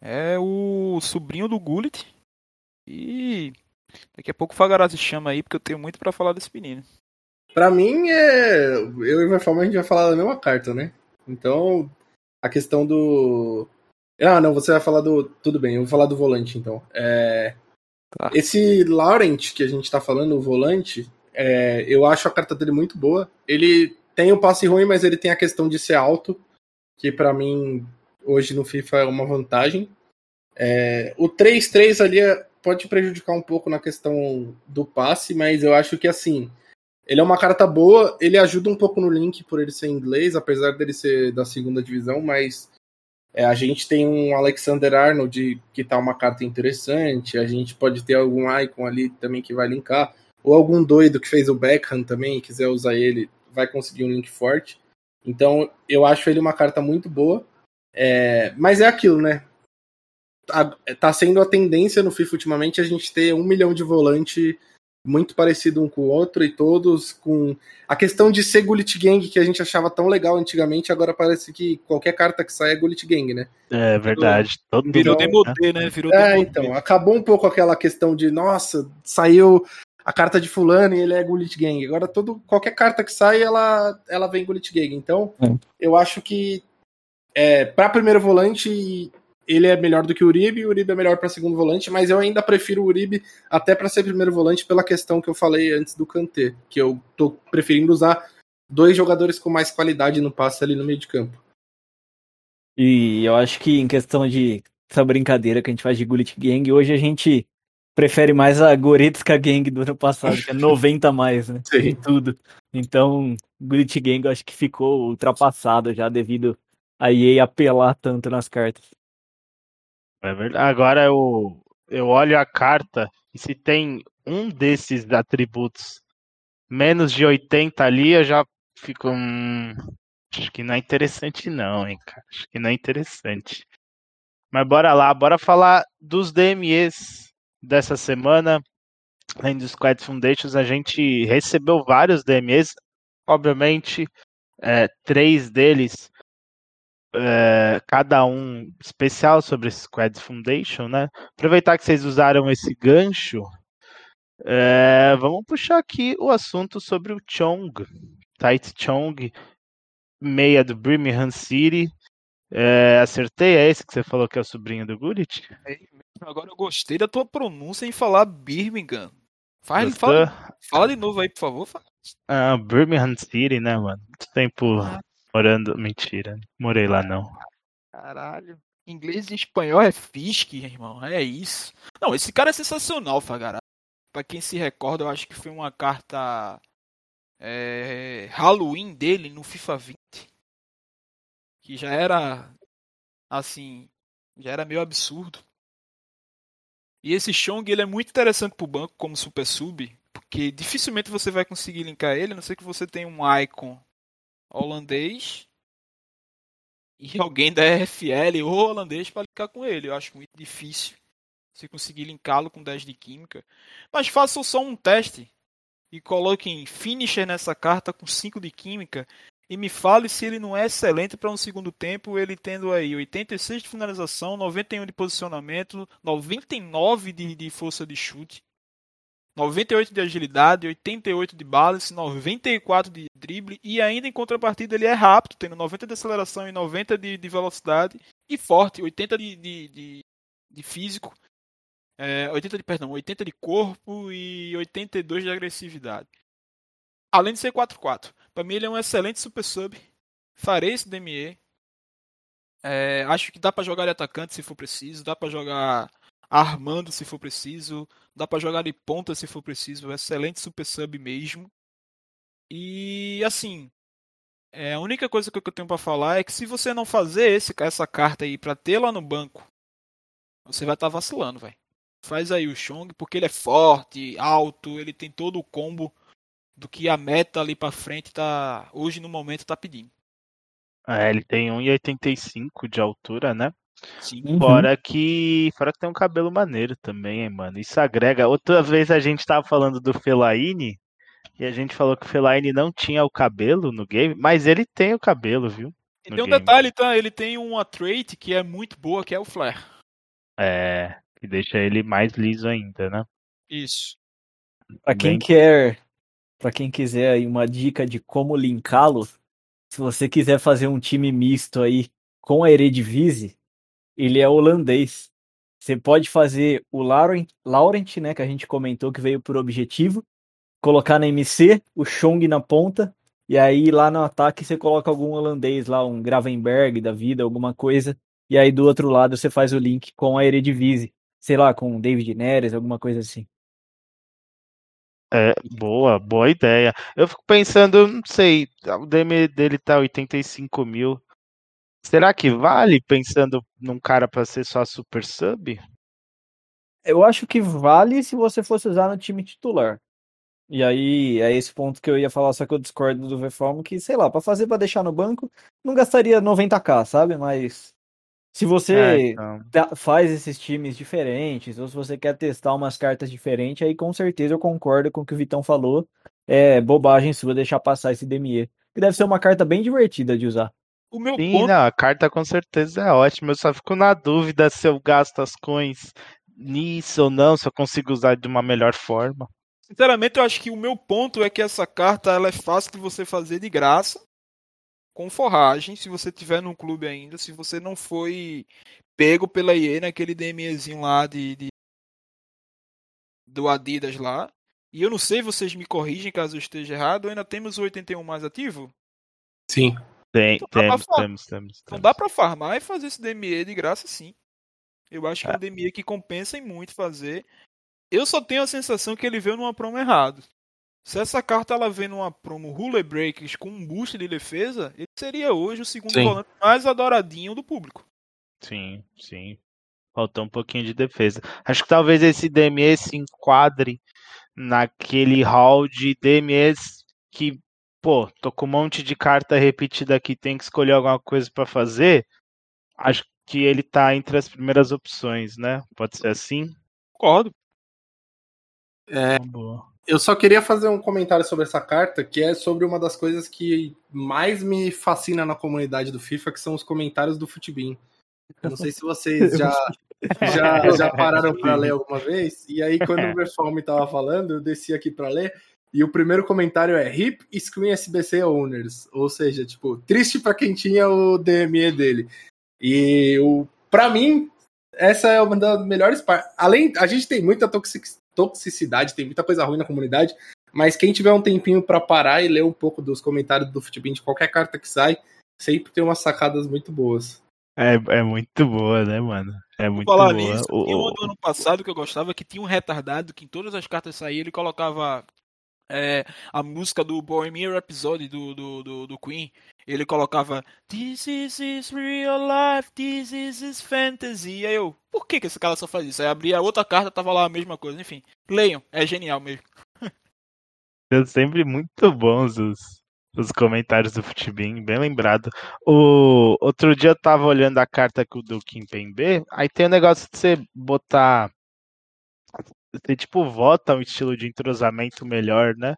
é o sobrinho do Gullit. E daqui a pouco o Fagarazzi chama aí, porque eu tenho muito pra falar desse menino. Pra mim, é... eu e o Ivan a gente vai falar da mesma carta, né? Então, a questão do. Ah, não, você vai falar do. Tudo bem, eu vou falar do volante então. É... Tá. Esse Laurent que a gente tá falando, o volante, é, eu acho a carta dele muito boa. Ele tem um passe ruim, mas ele tem a questão de ser alto, que pra mim, hoje no FIFA é uma vantagem. É, o 3-3 ali é- pode prejudicar um pouco na questão do passe, mas eu acho que assim. Ele é uma carta boa, ele ajuda um pouco no link por ele ser inglês, apesar dele ser da segunda divisão, mas é, a gente tem um Alexander Arnold que tá uma carta interessante, a gente pode ter algum icon ali também que vai linkar, ou algum doido que fez o Beckham também, e quiser usar ele, vai conseguir um link forte. Então eu acho ele uma carta muito boa, é, mas é aquilo, né? Tá, tá sendo a tendência no FIFA ultimamente a gente ter um milhão de volante muito parecido um com o outro e todos com a questão de ser Gullit Gang que a gente achava tão legal antigamente, agora parece que qualquer carta que sai é Gullit Gang, né? É verdade. Todo Virou né? demodê, né? Virou É, demodê. então, acabou um pouco aquela questão de, nossa, saiu a carta de fulano e ele é Gullit Gang. Agora todo qualquer carta que sai, ela ela vem Gullit Gang. Então, É. eu acho que é, para primeiro volante ele é melhor do que o Uribe, e o Uribe é melhor para segundo volante, mas eu ainda prefiro o Uribe até para ser primeiro volante pela questão que eu falei antes do Kanté, que eu tô preferindo usar dois jogadores com mais qualidade no passe ali no meio de campo. E eu acho que em questão de essa brincadeira que a gente faz de Gullit Gang, hoje a gente prefere mais a Goretzka Gang do ano passado, que é 90 a mais, né? Sim. Em tudo. Então, Gullit Gang eu acho que ficou ultrapassado já devido a EA apelar tanto nas cartas. É verdade. Agora eu, eu olho a carta e se tem um desses atributos menos de 80 ali, eu já fico. Hum, acho que não é interessante, não, hein, cara. Acho que não é interessante. Mas bora lá, bora falar dos DMEs dessa semana. além do Squad Foundations, a gente recebeu vários DMEs, obviamente, é, três deles, é, cada um especial sobre esse Squad Foundation, né? Aproveitar que vocês usaram esse gancho, é, vamos puxar aqui o assunto sobre o Chong, Tight Chong, meia do Birmingham City. É, acertei, é esse que você falou que é o sobrinho do Gullit? Agora eu gostei da tua pronúncia em falar Birmingham. Faz, fala, fala de novo aí, por favor. Ah, Birmingham City, né, mano? Muito tempo Ah. Morando. Mentira, morei lá não. Caralho. Inglês e espanhol é Fisk, irmão. É isso. Não, esse cara é sensacional, Fagara. Pra quem se recorda, eu acho que foi uma carta é, Halloween dele no FIFA 20. Que já era assim, já era meio absurdo. E esse Chong, ele é muito interessante pro banco como super sub, porque dificilmente você vai conseguir linkar ele, a não ser que você tenha um icon holandês e alguém da RFL ou holandês para linkar com ele. Eu acho muito difícil você conseguir linká-lo com 10 de química. Mas façam só um teste e coloquem finisher nessa carta com 5 de química e me fale se ele não é excelente para um segundo tempo, ele tendo aí 86 de finalização, 91 de posicionamento, 99 de, de força de chute, 98 de agilidade, 88 de balance, 94 de drible e ainda em contrapartida ele é rápido, tendo 90 de aceleração e 90 de, de velocidade e forte, 80 de, de, de, de físico, é, 80 de perdão, 80 de corpo e 82 de agressividade. Além de ser 4-4. Para mim ele é um excelente super sub. Farei esse DME. É, acho que dá para jogar de atacante se for preciso, dá para jogar armando se for preciso, dá para jogar de ponta se for preciso, excelente super sub mesmo. E assim, é, a única coisa que eu tenho para falar é que se você não fazer esse, essa carta aí para ter lá no banco, você vai estar tá vacilando, velho. Faz aí o Chong, porque ele é forte, alto, ele tem todo o combo do que a meta ali para frente tá hoje no momento tá pedindo. É, ele tem 1,85 de altura, né? Sim. Uhum. Fora que. Fora que tem um cabelo maneiro também, hein, mano. Isso agrega. Outra vez a gente tava falando do Felaine. E a gente falou que o Felaine não tinha o cabelo no game, mas ele tem o cabelo, viu? E tem um game. detalhe, tá? Ele tem uma trait que é muito boa, que é o flare. É. Que deixa ele mais liso ainda, né? Isso. Pra quem Bem- quer, para quem quiser aí uma dica de como linká-lo, se você quiser fazer um time misto aí com a Eredivisie, ele é holandês. Você pode fazer o Laurent, Laurent, né, que a gente comentou que veio por objetivo, colocar na MC, o Chong na ponta, e aí lá no ataque você coloca algum holandês lá, um Gravenberg da vida, alguma coisa, e aí do outro lado você faz o link com a Eredivisie, sei lá, com o David Neres, alguma coisa assim. É, boa, boa ideia. Eu fico pensando, não sei, o DM dele tá 85 mil. Será que vale pensando num cara pra ser só super sub? Eu acho que vale se você fosse usar no time titular. E aí, é esse ponto que eu ia falar, só que eu discordo do Veform, que, sei lá, pra fazer pra deixar no banco, não gastaria 90k, sabe? Mas se É, você então. ta- faz esses times diferentes, ou se você quer testar umas cartas diferentes, aí com certeza eu concordo com o que o Vitão falou. É bobagem sua deixar passar esse DME. Que deve ser uma carta bem divertida de usar. O meu Sim, ponto não, a carta com certeza é ótima. Eu só fico na dúvida se eu gasto as coins nisso ou não, se eu consigo usar de uma melhor forma. Sinceramente, eu acho que o meu ponto é que essa carta ela é fácil de você fazer de graça, com forragem, se você tiver num clube ainda, se você não foi pego pela EA naquele DMEzinho lá de, de- do Adidas lá. E eu não sei, vocês me corrigem caso eu esteja errado, ainda temos o 81 mais ativo? Sim. Tem, Então temos, falar. temos, temos, Então temos. dá pra farmar e fazer esse DME de graça sim. Eu acho que é É. um DME que compensa em muito fazer. Eu só tenho a sensação que ele veio numa promo errado. Se essa carta ela vem numa promo Ruler Breakers com um boost de defesa, ele seria hoje o segundo Sim. volante mais adoradinho do público. Sim, sim. Faltou um pouquinho de defesa. Acho que talvez esse DME se enquadre naquele hall de DMEs que, pô, tô com um monte de carta repetida aqui, tem que escolher alguma coisa pra fazer. Acho que ele tá entre as primeiras opções, né? Pode ser assim? Concordo. É, Boa. eu só queria fazer um comentário sobre essa carta, que é sobre uma das coisas que mais me fascina na comunidade do FIFA, que são os comentários do Futibin. Eu não sei se vocês já, já, já pararam para ler alguma vez. E aí, quando o Verfalme tava falando, eu desci aqui para ler. E o primeiro comentário é Hip Screen SBC Owners. Ou seja, tipo, triste para quem tinha o DME dele. E o, para mim, essa é uma das melhores partes. Além, a gente tem muita toxic- toxicidade, tem muita coisa ruim na comunidade. Mas quem tiver um tempinho para parar e ler um pouco dos comentários do Futebin de qualquer carta que sai, sempre tem umas sacadas muito boas. É, é muito boa, né, mano? É muito Vou falar boa. nisso, O- uma do ano passado que eu gostava que tinha um retardado que em todas as cartas saíam ele colocava é, a música do Bohemian Rhapsody do, do, do, do Queen. Ele colocava This is is real life, this is is fantasy. Aí eu, por que, que esse cara só faz isso? Aí abria a outra carta, tava lá a mesma coisa. Enfim, leiam, é genial mesmo. São sempre muito bons os, os comentários do Futibin, bem lembrado. O outro dia eu tava olhando a carta do Kim B, aí tem o negócio de você botar. Você tipo vota um estilo de entrosamento melhor, né?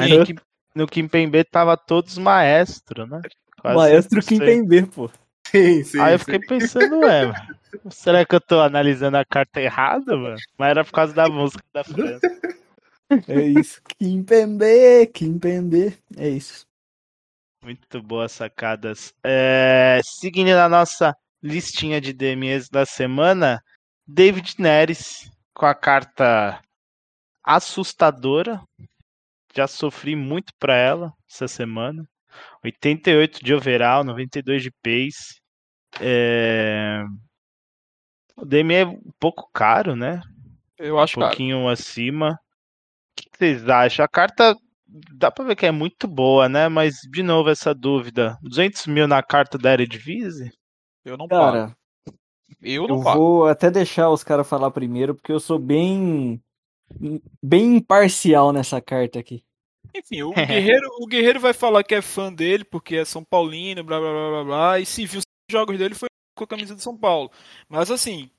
Aí no, Kim- no Kim B tava todos maestro, né? Quase Maestro 100%. Kim Pembe, pô. Sim, sim. Aí eu sim. fiquei pensando, ué, mano, será que eu tô analisando a carta errada, mano? Mas era por causa da música da França. É isso. Kim Pembe, Kim Pembe. É isso. Muito boas sacadas. É, seguindo na nossa listinha de DMEs da semana, David Neres com a carta assustadora. Já sofri muito pra ela essa semana. 88 de overall, 92 de pace. É... O DME é um pouco caro, né? Eu Um acho caro. pouquinho acima. O que vocês acham? A carta dá pra ver que é muito boa, né? Mas, de novo, essa dúvida. 200 mil na carta da Eredivisie? Eu não. Cara, Eu não eu pago. vou até deixar os caras falar primeiro, porque eu sou bem. bem imparcial nessa carta aqui. Enfim, o Guerreiro, o Guerreiro vai falar que é fã dele porque é São Paulino, blá blá blá blá blá, e se viu os jogos dele foi com a camisa de São Paulo. Mas assim,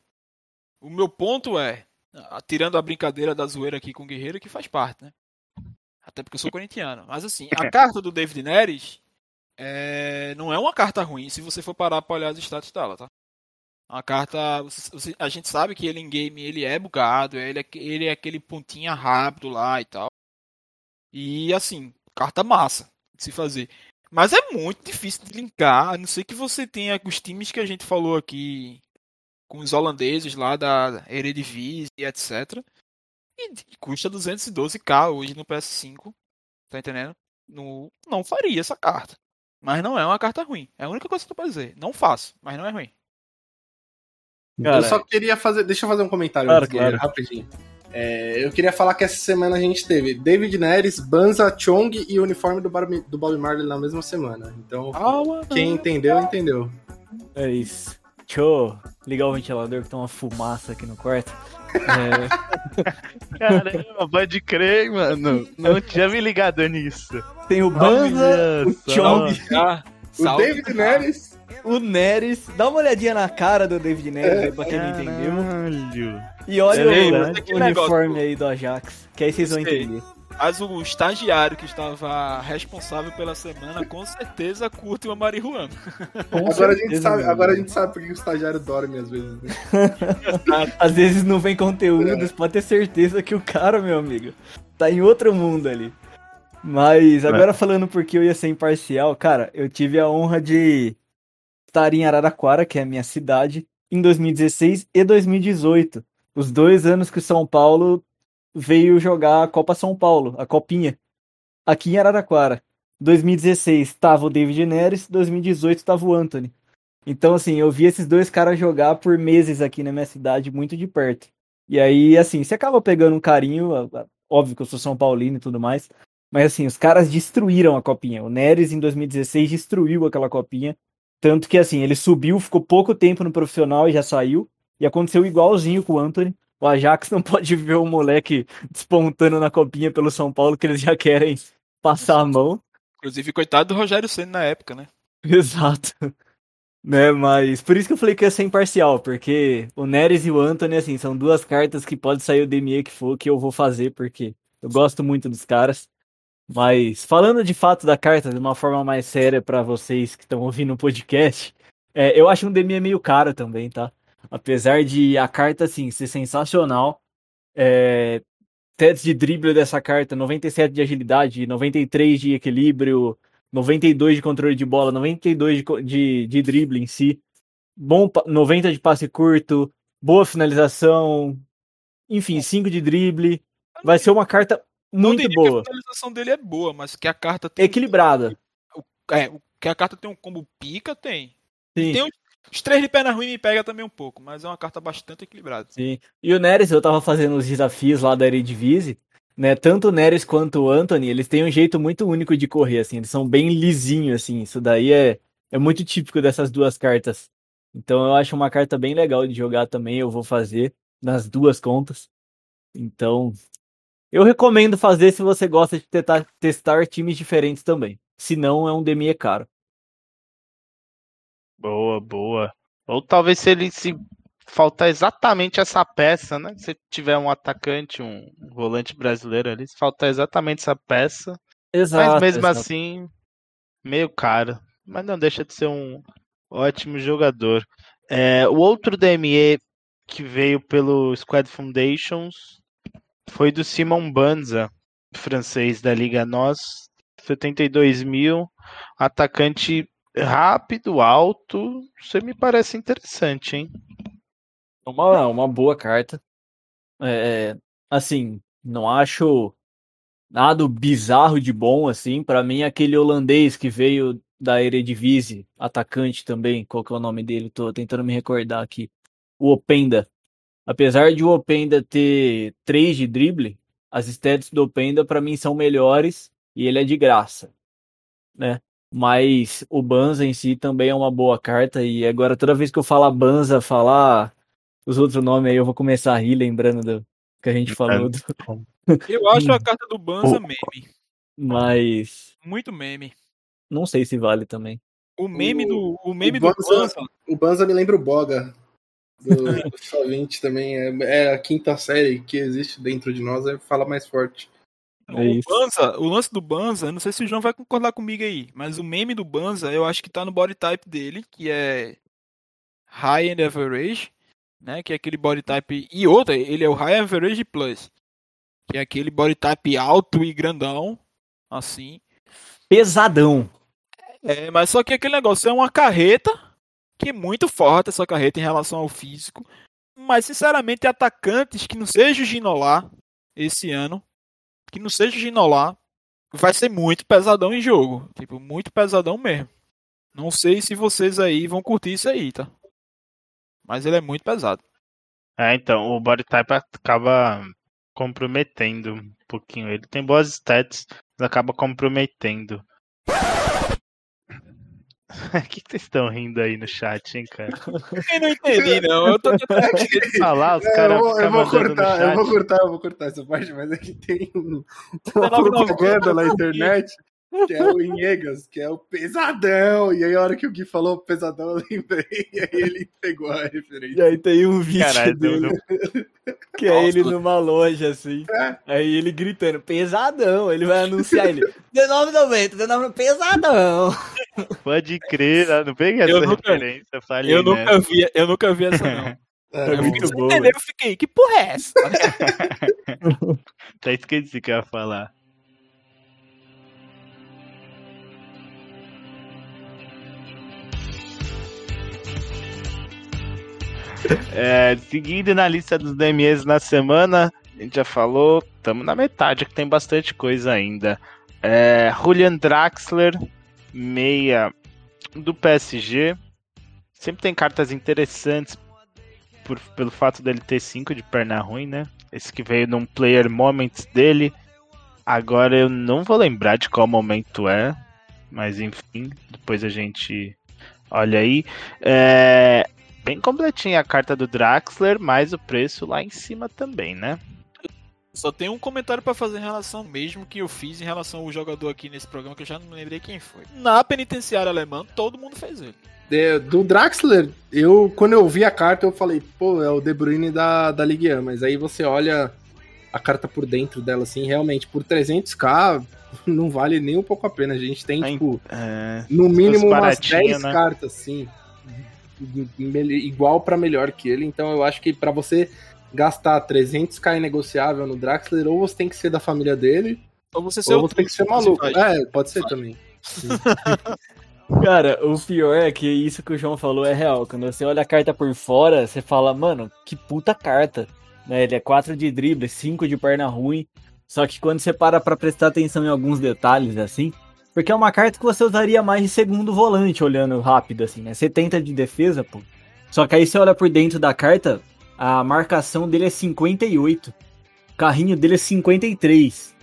o meu ponto é, ah, tirando a brincadeira da zoeira aqui com o Guerreiro, que faz parte, né? Até porque eu sou corintiano. Mas assim, a carta do David Neres é, não é uma carta ruim se você for parar pra olhar os status dela, tá? Uma carta. A gente sabe que ele em game ele é bugado, ele é, ele é aquele pontinha rápido lá e tal. E assim, carta massa de se fazer. Mas é muito difícil de linkar, a não ser que você tenha os times que a gente falou aqui, com os holandeses lá da Eredivisie e etc. E custa 212k hoje no PS5. Tá entendendo? No, não faria essa carta. Mas não é uma carta ruim. É a única coisa que eu posso dizer. Não faço, mas não é ruim. Cara, eu só queria fazer. Deixa eu fazer um comentário Claro, claro. rapidinho. É, eu queria falar que essa semana a gente teve David Neres, Banza, Chong e o uniforme do, Bar do Bob Marley na mesma semana. Então, quem entendeu, entendeu. É isso. Deixa eu ligar o ventilador que tá uma fumaça aqui no quarto. É, Caramba, pode crer, mano. Não tinha me ligado nisso. tem o Banza, o. Chong, Ah, O. David Neres. O Neres. Dá uma olhadinha na cara do David Neres aí pra quem não entendeu. Caralho. E olha É o, uniforme aí do Ajax, que aí vocês vão Sei. entender. Mas o estagiário que estava responsável pela semana com certeza curte uma marihuana. Agora a, gente sabe, agora a gente sabe porque o estagiário dorme às vezes. né? Às vezes não vem conteúdo, você pode ter certeza que o cara, meu amigo, tá em outro mundo ali. Mas agora falando porque eu ia ser imparcial, cara, eu tive a honra de estar em Araraquara, que é a minha cidade, em 2016 e 2018. Os dois anos que o São Paulo veio jogar a Copa São Paulo, a Copinha, aqui em Araraquara. 2016 tava o David Neres, 2018 tava o Anthony. Então, assim, eu vi esses dois caras jogar por meses aqui na minha cidade, muito de perto. E aí, assim, você acaba pegando um carinho, óbvio que eu sou São Paulino e tudo mais, mas assim, os caras destruíram a copinha. O Neres, em 2016, destruiu aquela copinha. Tanto que, assim, ele subiu, ficou pouco tempo no profissional e já saiu. E aconteceu igualzinho com o Anthony. O Ajax não pode ver o moleque despontando na copinha pelo São Paulo, que eles já querem passar a mão. Inclusive, coitado do Rogério Senna na época, né? Exato. Né, mas por isso que eu falei que ia ser imparcial, porque o Neres e o Anthony, assim, são duas cartas que pode sair o DME que for, que eu vou fazer, porque eu gosto muito dos caras. Mas falando de fato da carta de uma forma mais séria para vocês que estão ouvindo o podcast, é, eu acho um DME meio caro também, tá? Apesar de a carta, assim, ser sensacional, é, de drible dessa carta, 97 de agilidade, 93 de equilíbrio, 92 de controle de bola, 92 de, de, de drible em si, bom, pa- 90 de passe curto, boa finalização, enfim, 5 de drible. Vai ser uma carta muito diria boa, que a finalização dele é boa, mas que a carta tem. equilibrada. É, o- que a carta tem um combo pica, tem. Sim. Tem os, os três de perna ruim me pega também um pouco, mas é uma carta bastante equilibrada. Sim. E o Neres, eu tava fazendo os desafios lá da Eredivisie, né? Tanto o Neres quanto o Anthony, eles têm um jeito muito único de correr, assim. Eles são bem lisinhos, assim. Isso daí é, é muito típico dessas duas cartas. Então eu acho uma carta bem legal de jogar também. Eu vou fazer nas duas contas. Então, eu recomendo fazer se você gosta de tentar testar times diferentes também. Se não, é um DME caro. Boa, boa. Ou talvez se ele se faltar exatamente essa peça, né? Se tiver um atacante, um volante brasileiro ali, se faltar exatamente essa peça, Exato. mas mesmo exato. assim, meio caro. Mas não deixa de ser um ótimo jogador. É, o outro DME que veio pelo Squad Foundations foi do Simon Banza, francês da Liga NOS, 72 mil, atacante rápido, alto. Isso me parece interessante, hein? Uma, uma boa carta. É, assim, não acho nada bizarro de bom, assim. Para mim, aquele holandês que veio da Eredivisie, atacante também, qual que é o nome dele? Tô tentando me recordar aqui. O Openda. Apesar de o Openda ter 3 de drible, as stats do Openda para mim são melhores e ele é de graça, né? Mas o Banza em si também é uma boa carta e agora toda vez que eu falar Banza, falar os outros nomes aí, eu vou começar a rir lembrando do que a gente falou. do- Eu acho a carta do Banza meme. Mas Muito meme. não sei se vale também. O meme do. O meme o do Banza- Banza. O Banza me lembra o Boga. Do, do Só 20 também. É, é a quinta série que existe dentro de nós, é fala mais forte. É o. Banza, o lance do Banza, não sei se o João vai concordar comigo aí, mas o meme do Banza, eu acho que tá no body type dele, que é High and Average, né? Que é aquele body type. E outra, ele é o High Average Plus, que é aquele body type alto e grandão, assim. Pesadão. É, mas só que aquele negócio é uma carreta, que é muito forte essa carreta em relação ao físico. Mas, sinceramente, atacantes que não seja o Ginolar esse ano, que não seja o Ginolar, vai ser muito pesadão em jogo. Tipo, muito pesadão mesmo. Não sei se vocês aí vão curtir isso aí, tá? Mas ele é muito pesado. É, então, o body type acaba comprometendo um pouquinho. Ele tem boas stats, mas acaba comprometendo. O que vocês estão rindo aí no chat, hein, cara? Eu não entendi, não. Eu tô tentando eu falar, os É, caras eu, vou, eu ficam vou cortar, eu vou cortar, eu vou cortar essa parte, mas é que tem um, uma 19,90 propaganda na internet que é o Inhegas, que é o pesadão. E aí, a hora que o Gui falou pesadão, eu lembrei, e aí ele pegou a E referência. aí tem um vídeo Caralho, dele, não- que é ele numa loja, assim. É. Aí ele gritando, pesadão. Ele vai anunciar ele. 19,90, 19,90, pesadão. Pode crer, né? não peguei essa Eu nunca- referência, falei, Eu né? nunca vi, eu nunca vi essa, não. É, É muito bom. entendeu? Eu fiquei, que porra é essa? Até esqueci o que eu ia falar. É, seguindo na lista dos DMEs na semana, a gente já falou, estamos na metade, que tem bastante coisa ainda. É, Julian Draxler, meia do PSG. Sempre tem cartas interessantes por- pelo fato dele ter 5 de perna ruim, né? Esse que veio num Player Moments dele. Agora eu não vou lembrar de qual momento é, mas enfim, depois a gente olha aí. É, bem completinha a carta do Draxler, mas o preço lá em cima também, né? Só tem um comentário pra fazer em relação mesmo que eu fiz em relação ao jogador aqui nesse programa, que eu já não lembrei quem foi. Na penitenciária alemã, todo mundo fez ele. É, do Draxler, eu quando eu vi a carta, eu falei, pô, é o De Bruyne da, da Ligue 1, mas aí você olha a carta por dentro dela, assim, realmente, por 300k, não vale nem um pouco a pena. A gente tem, Aí, tipo, É, no mínimo umas baratinho, 10 né? cartas, assim, igual pra melhor que ele. Então eu acho que pra você gastar 300k negociável no Draxler, ou você tem que ser da família dele, Ou você ser ou você tem que ser maluco. É, pode ser também. Cara, o pior é que isso que o João falou é real. Quando você olha a carta por fora, você fala, mano, que puta carta. Né? Ele é 4 de drible, 5 de perna ruim. Só que quando você para pra prestar atenção em alguns detalhes, assim, porque é uma carta que você usaria mais de segundo volante, olhando rápido, assim, né? 70 de defesa, pô. Só que aí você olha por dentro da carta, a marcação dele é 58. O carrinho dele é 53.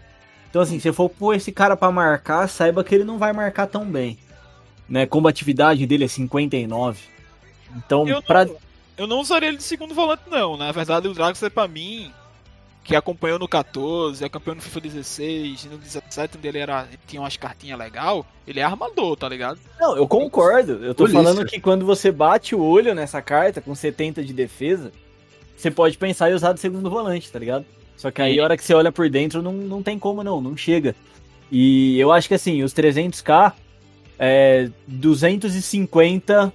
Então, assim, se for pôr esse cara pra marcar, saiba que ele não vai marcar tão bem né? Combatividade dele é 59. Então, Eu pra... não, eu não usaria ele de segundo volante, não. Na verdade, o Draxler, pra mim, que acompanhou no 14, acompanhou no FIFA 16, no 17, onde ele era, tinha umas cartinhas legal, ele é armador, tá ligado? Não, eu concordo. Eu tô Polícia. falando que quando você bate o olho nessa carta com 70 de defesa, você pode pensar em usar de segundo volante, tá ligado? Só que aí, a hora que você olha por dentro, não, não tem como não, não chega. E eu acho que assim, os 300k, é 250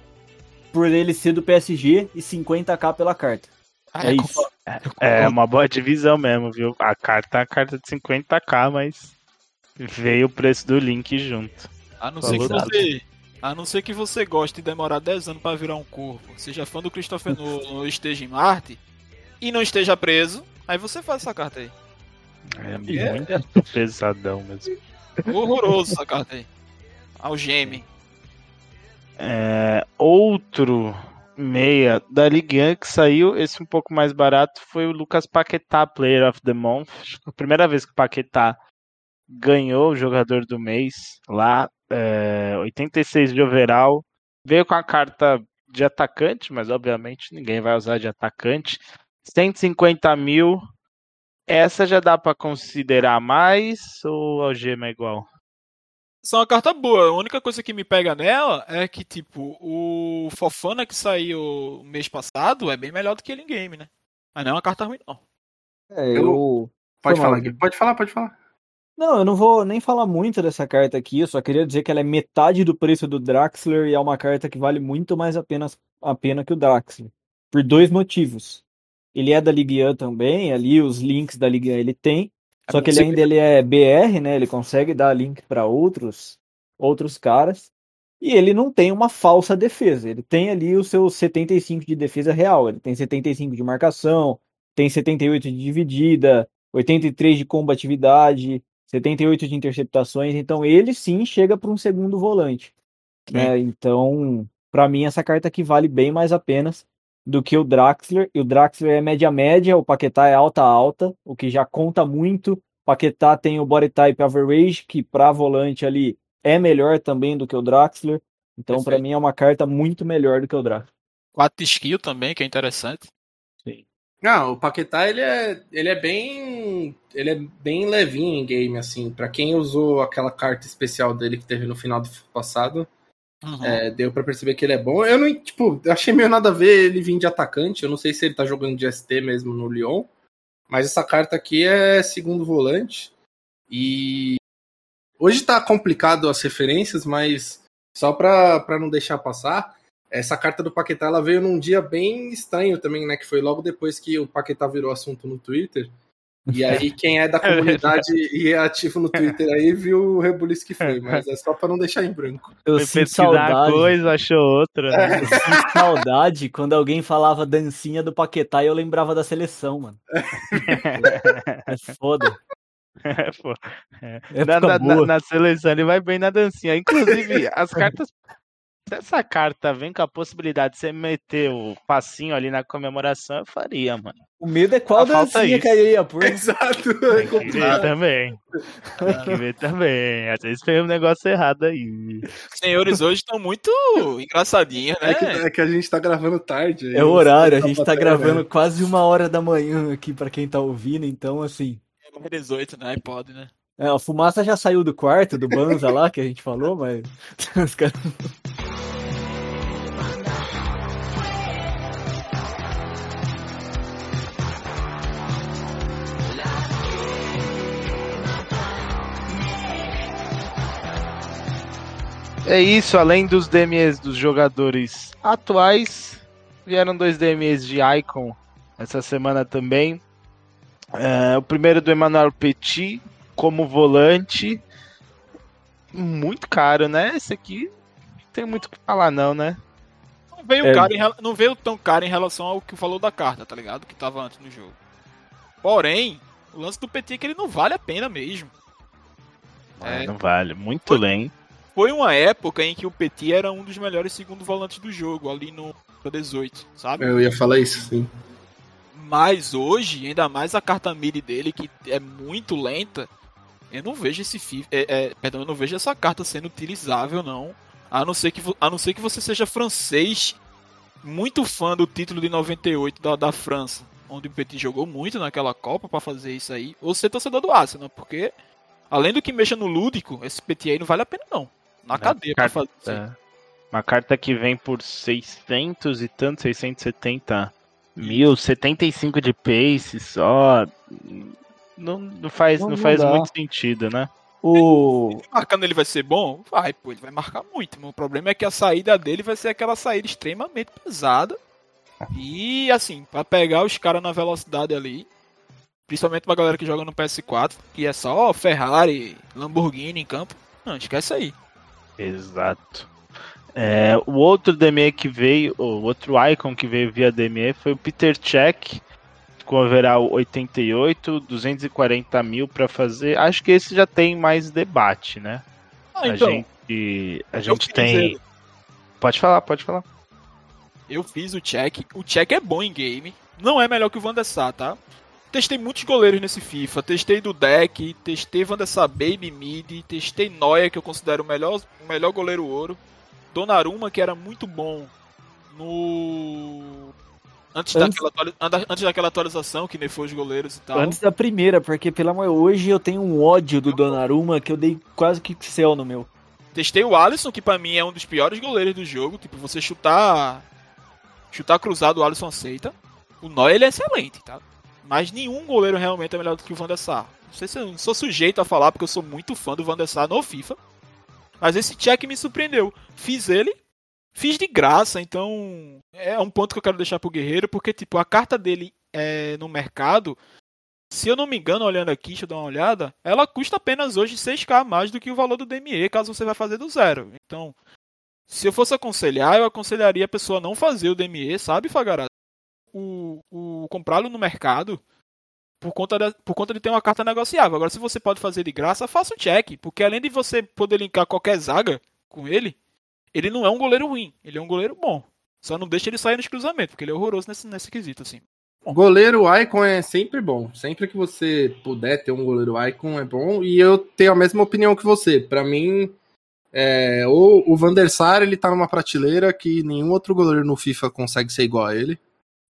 por ele ser do PSG e 50k pela carta. Ah, É isso. concordo. É uma boa divisão mesmo, viu? A carta é a carta de 50k, mas veio o preço do link junto. A não ser que você. A não ser que você goste de demorar 10 anos pra virar um corpo, seja fã do Christopher Nolan, esteja em Marte e não esteja preso, aí você faz essa carta aí. É muito pesadão mesmo. Horroroso essa carta aí. Algeme. É, outro meia da Ligue 1 que saiu, esse um pouco mais barato, foi o Lucas Paquetá, Player of the Month. A primeira vez que o Paquetá ganhou o jogador do mês lá, é, 86 de overall. Veio com a carta de atacante, mas obviamente ninguém vai usar de atacante. 150 mil. Essa já dá pra considerar mais ou algema é igual? Essa é uma carta boa. A única coisa que me pega nela é que, tipo, o Fofana que saiu mês passado é bem melhor do que ele em game, né? Mas não é uma carta ruim, não. É, eu- Pode Foi falar, mal. Gui. Pode falar, pode falar. Não, eu não vou nem falar muito dessa carta aqui, eu só queria dizer que ela é metade do preço do Draxler e é uma carta que vale muito mais a pena, a pena que o Draxler. Por dois motivos. Ele é da Ligue 1 também, ali os links da Ligue 1 ele tem, só que ele ainda ele é BR, né? Ele consegue dar link para outros outros caras. E ele não tem uma falsa defesa, ele tem ali os seus 75 de defesa real, ele tem 75 de marcação, tem 78 de dividida, 83 de combatividade, 78 de interceptações, então ele sim chega para um segundo volante. né? Então, para mim, essa carta aqui vale bem mais a pena do que o Draxler. E o Draxler é média-média, o Paquetá é alta-alta, o que já conta muito. O Paquetá tem o body type average, que para volante ali é melhor também do que o Draxler. Então, para mim, é uma carta muito melhor do que o Draxler. 4 de skill também, que é interessante. Ah, o Paquetá, ele é, ele é bem. Ele é bem levinho em game, assim. Pra quem usou aquela carta especial dele que teve no final do passado, Uhum. é, deu pra perceber que ele é bom. Eu não, tipo, achei meio nada a ver ele vir de atacante. Eu não sei se ele tá jogando de ST mesmo no Lyon. Mas essa carta aqui é segundo volante. E. Hoje tá complicado as referências, mas só pra não deixar passar. Essa carta do Paquetá ela veio num dia bem estranho também, né? Que foi logo depois que o Paquetá virou assunto no Twitter. E aí, quem é da comunidade e é ativo no Twitter aí viu o rebuliço que foi, mas é só pra não deixar em branco. Eu Foi sinto saudade. coisa, achou outra. Né? Eu sinto saudade quando alguém falava dancinha do Paquetá e eu lembrava da seleção, mano. É foda. É, pô. É. Na, na- boa. na seleção ele vai bem na dancinha. Inclusive, as cartas. Se essa carta vem com a possibilidade de você meter o passinho ali na comemoração, eu faria, mano. O medo é qual dancinha isso. que ia pôr. Exato. É Tem que ver também. Tem que ver também. Às vezes fez um negócio errado aí. Os senhores hoje estão muito engraçadinhos, né? É que, é que a gente tá gravando tarde. É o horário, a Tá gente tá batendo, gravando né? quase uma hora da manhã aqui pra quem tá ouvindo, então assim, É 18, né? Aí pode, né? É, a fumaça já saiu do quarto do Banza lá, que a gente falou, mas. Os caras- É isso, além dos DMEs dos jogadores atuais, vieram dois DMEs de Icon essa semana também. É, o primeiro do Emmanuel Petit como volante. Muito caro, né? Esse aqui não tem muito o que falar, não, né? Não veio, É. caro em não veio tão caro em relação ao que falou da carta, tá ligado? Que tava antes no jogo. Porém, o lance do PT é que ele não vale a pena mesmo. É. Não vale, muito Foi- lento. Foi uma época em que o Petit era um dos melhores segundo volantes do jogo, ali no 18, sabe? Eu ia falar isso, sim. Mas hoje, ainda mais a carta mid dele, que é muito lenta, eu não vejo esse fi- é, é, perdão, eu não vejo essa carta sendo utilizável, não. A não ser que, a não ser que você seja francês, muito fã do título de 98 da, da França, onde o Petit jogou muito naquela Copa pra fazer isso aí, ou ser torcedor do Arsenal, porque além do que mexa no lúdico, esse Petit aí não vale a pena, não. Na cadeia pra fazer. É. Uma carta que vem por 600 e tanto, 670 mil, 75 de pace só. Não, não faz, Não não, faz dá. muito sentido, né? O. Marcando ele vai ser bom? Vai, pô, ele vai marcar muito. Mas o problema é que a saída dele vai ser aquela saída extremamente pesada. E assim, pra pegar os caras na velocidade ali, principalmente pra galera que joga no PS4, que é só Ferrari, Lamborghini em campo. Não, esquece aí. Exato. É, o outro DME que veio, o outro icon que veio via DME foi o Peter Check, com overall 88, 240 mil pra fazer. Acho que esse já tem mais debate, né? Ah, a então, gente, a gente tem. ele. Pode falar, pode falar. eu fiz o check. O check é bom em game. Não é melhor que o Van der Sar, tá? Testei muitos goleiros nesse FIFA. Testei do deck, testei Van der Sar Baby Mid, testei Noia, que eu considero o melhor, o melhor goleiro ouro. Donnarumma, que era muito bom no... Antes, Antes- Daquela, antes daquela atualização que nefou os goleiros e tal. Antes da primeira, porque pelo amor hoje eu tenho um ódio do Donnarumma que eu dei quase que céu no meu. Testei o Alisson, que pra mim é um dos piores goleiros do jogo. Tipo, você chutar. Chutar cruzado, o Alisson aceita. O Neuer ele é excelente, tá? Mas nenhum goleiro realmente é melhor do que o Van der Sar. Não sei se eu não sou sujeito a falar, porque eu sou muito fã do Van der Sar no FIFA. Mas esse check me surpreendeu. Fiz ele, fiz de graça, então é um ponto que eu quero deixar pro Guerreiro, porque tipo, a carta dele é, no mercado, se eu não me engano, olhando aqui, deixa eu dar uma olhada, ela custa apenas hoje 6k a mais do que o valor do DME, caso você vai fazer do zero. Então, se eu fosse aconselhar, eu aconselharia a pessoa não fazer o DME, sabe, Fagarado? O, o comprá-lo no mercado por conta, de, por conta de ter uma carta negociável. Agora, se você pode fazer de graça, faça o check, porque além de você poder linkar qualquer zaga com ele, ele não é um goleiro ruim, ele é um goleiro bom. Só não deixa ele sair nos cruzamentos, porque ele é horroroso nesse, nesse quesito, assim. Goleiro Icon é sempre bom. Sempre que você puder ter um goleiro Icon é bom. E eu tenho a mesma opinião que você. Pra mim, é, o, o Van der Sar, ele tá numa prateleira que nenhum outro goleiro no FIFA consegue ser igual a ele.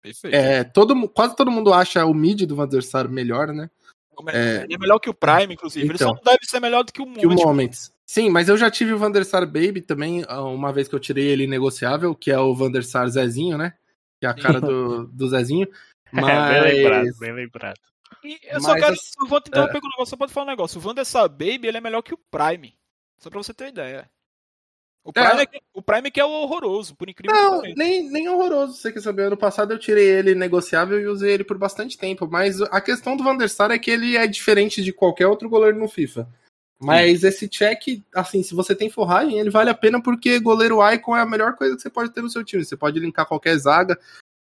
Perfeito. É, todo, quase todo mundo acha o mid do Van der Sar melhor, né? é- Ele é melhor que o Prime, inclusive. ele Então. só não deve ser melhor do que o Que o Moment. Moments. Sim, mas eu já tive o Van der Sar Baby também, ah, uma vez que eu tirei ele negociável, que é o Van der Sar Zezinho, né? Que é a cara do, do Zezinho. Mas... bem lembrado, bem lembrado. E eu só Mas quero. assim- Eu vou te interromper com um negócio, só pode falar um negócio. O Van der Sar Baby ele é melhor que o Prime. Só pra você ter ideia. O Prime é, que, o Prime que é o horroroso, por incrível que Não, pareça. nem, nem horroroso. Você quer saber? Ano passado eu tirei ele negociável e usei ele por bastante tempo. Mas a questão do Van der Sar é que ele é diferente de qualquer outro goleiro no FIFA. Mas esse check, assim, se você tem forragem, ele vale a pena porque goleiro Icon é a melhor coisa que você pode ter no seu time. Você pode linkar qualquer zaga.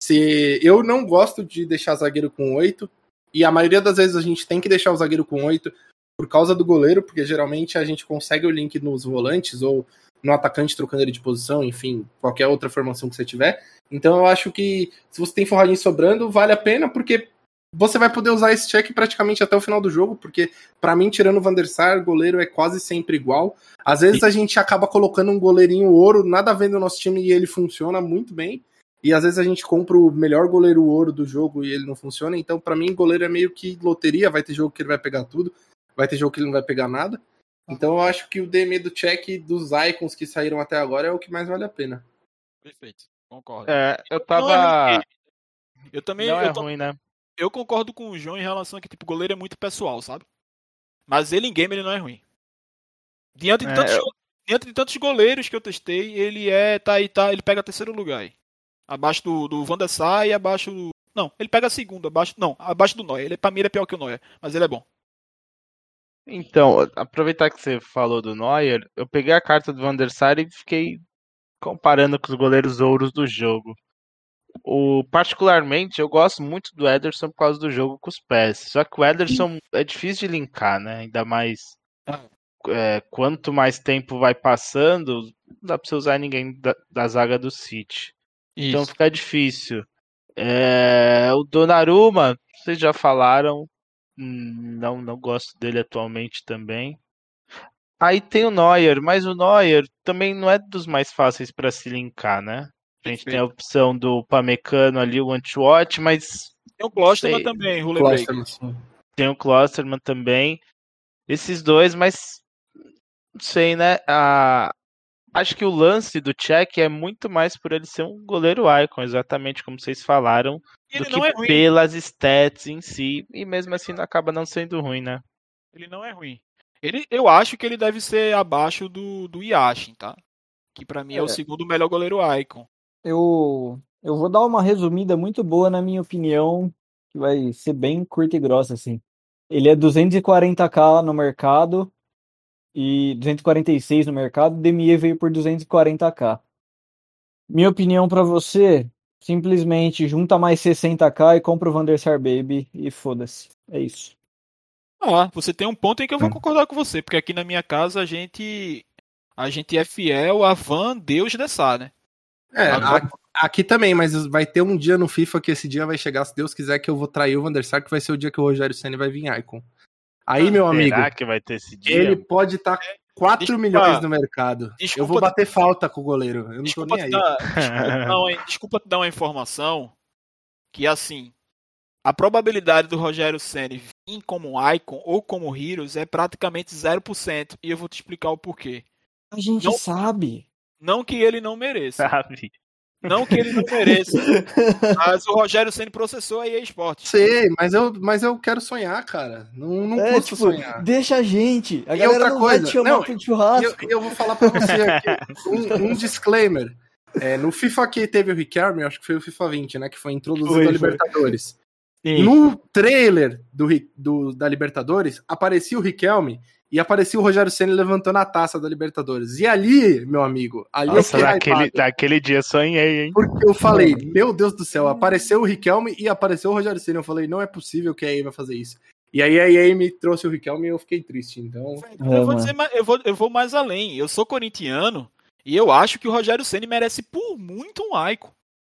Se Eu não gosto de deixar zagueiro com 8. E a maioria das vezes a gente tem que deixar o zagueiro com 8 por causa do goleiro, porque geralmente a gente consegue o link nos volantes ou no atacante trocando ele de posição, enfim, qualquer outra formação que você tiver. Então eu acho que se você tem forragem sobrando, vale a pena, porque você vai poder usar esse check praticamente até o final do jogo, porque para mim, tirando o Van der Sar, goleiro é quase sempre igual. Às vezes a gente acaba colocando um goleirinho ouro, nada a ver no nosso time, e ele funciona muito bem. E às vezes a gente compra o melhor goleiro ouro do jogo e ele não funciona. Então, pra mim, goleiro é meio que loteria. Vai ter jogo que ele vai pegar tudo, vai ter jogo que ele não vai pegar nada. Então, eu acho que o DME do check dos icons que saíram até agora é o que mais vale a pena. Perfeito, concordo. É, eu é tava. Eu também Não é eu, tô- ruim, né? Eu concordo com o João em relação a que tipo, goleiro é muito pessoal, sabe? Mas ele em game ele não é ruim. Diante de, É, tantos, eu- diante de tantos goleiros que eu testei, ele é. tá aí, tá, ele pega terceiro lugar aí. Abaixo do, do Van der Sar e abaixo do. Não, ele pega segundo, abaixo. Não, abaixo do Neuer. Ele, pra mim ele é pior que o Neuer, mas ele é bom. Então, aproveitar que você falou do Neuer, eu peguei a carta do Van der Sar e fiquei comparando com os goleiros ouros do jogo. O, particularmente, eu gosto muito do Ederson por causa do jogo com os pés. Só que o Ederson é difícil de linkar, né? Ainda mais é, quanto mais tempo vai passando, não dá pra você usar ninguém da, da zaga do City. Então Isso. fica difícil. É, o Donnarumma, vocês já falaram, não, não gosto dele atualmente também. Aí tem o Neuer, mas o Neuer também não é dos mais fáceis para se linkar, né? A gente tem a opção do Pamecano ali, o Antwatch, mas Tem o Klosterman também. Klosterman, sim. tem o Klosterman também. Esses dois, mas não sei, né? Ah, acho que o lance do Check é muito mais por ele ser um goleiro icon, exatamente como vocês falaram, Ele do não que é ruim. pelas stats em si. E mesmo assim não acaba não sendo ruim, né? Ele não é ruim. Ele, eu acho que ele deve ser abaixo do, do Yashin, tá? Que pra mim é, o É. segundo melhor goleiro Icon. Eu, eu vou dar uma resumida muito boa na minha opinião, que vai ser bem curta e grossa, assim. Ele é 240k no mercado e 246 no mercado, DME veio por 240k. Minha opinião pra você, simplesmente junta mais 60k e compra o Van der Sar Baby e foda-se. É isso. Ah, você tem um ponto em que eu vou Hum. concordar com você, porque aqui na minha casa a gente a gente é fiel a Van Deus Dessá, né? É, Agora- a- aqui também, mas vai ter um dia no FIFA que esse dia vai chegar, se Deus quiser, que eu vou trair o Van der Sar, que vai ser o dia que o Rogério Senna vai vir Icon. Aí, meu amigo, Será que vai ter esse dia? ele pode estar 4 Desculpa- milhões no mercado. desculpa- eu vou bater falta com o goleiro. Eu não tô te, nem aí. dar, desculpa, te dar uma, desculpa te dar uma informação que assim, a probabilidade do Rogério Ceni vir como Icon ou como Heroes é praticamente 0%, e eu vou te explicar o porquê. A gente Não- sabe. Não que ele não mereça, Sabe? não que ele não mereça, mas o Rogério Ceni processou a EA Sports. Sei, mas eu, mas eu quero sonhar, cara. Não, não É, tipo, sonhar. deixa a gente. A E galera outra não vai coisa, te chamar não, pro E churrasco. eu, eu vou falar pra você aqui um, um disclaimer. É, no FIFA que teve o Riquelme, acho que foi o FIFA 20, né? Que foi introduzido Foi, a. Libertadores. Sim. No trailer do, do- da Libertadores, aparecia o Riquelme e aparecia o Rogério Senna levantando a taça da Libertadores. E ali, meu amigo, ali eu Nossa, fiquei naquele, naquele dia sonhei, hein? Porque eu falei, meu Deus do céu, apareceu o Riquelme e apareceu o Rogério Senna. Eu falei, não é possível que a EA vai fazer isso. E aí a EA me trouxe o Riquelme e eu fiquei triste. Então, Eu vou, dizer, mais- eu, vou, eu vou mais além. Eu sou corintiano e eu acho que o Rogério Ceni merece por muito um Icon.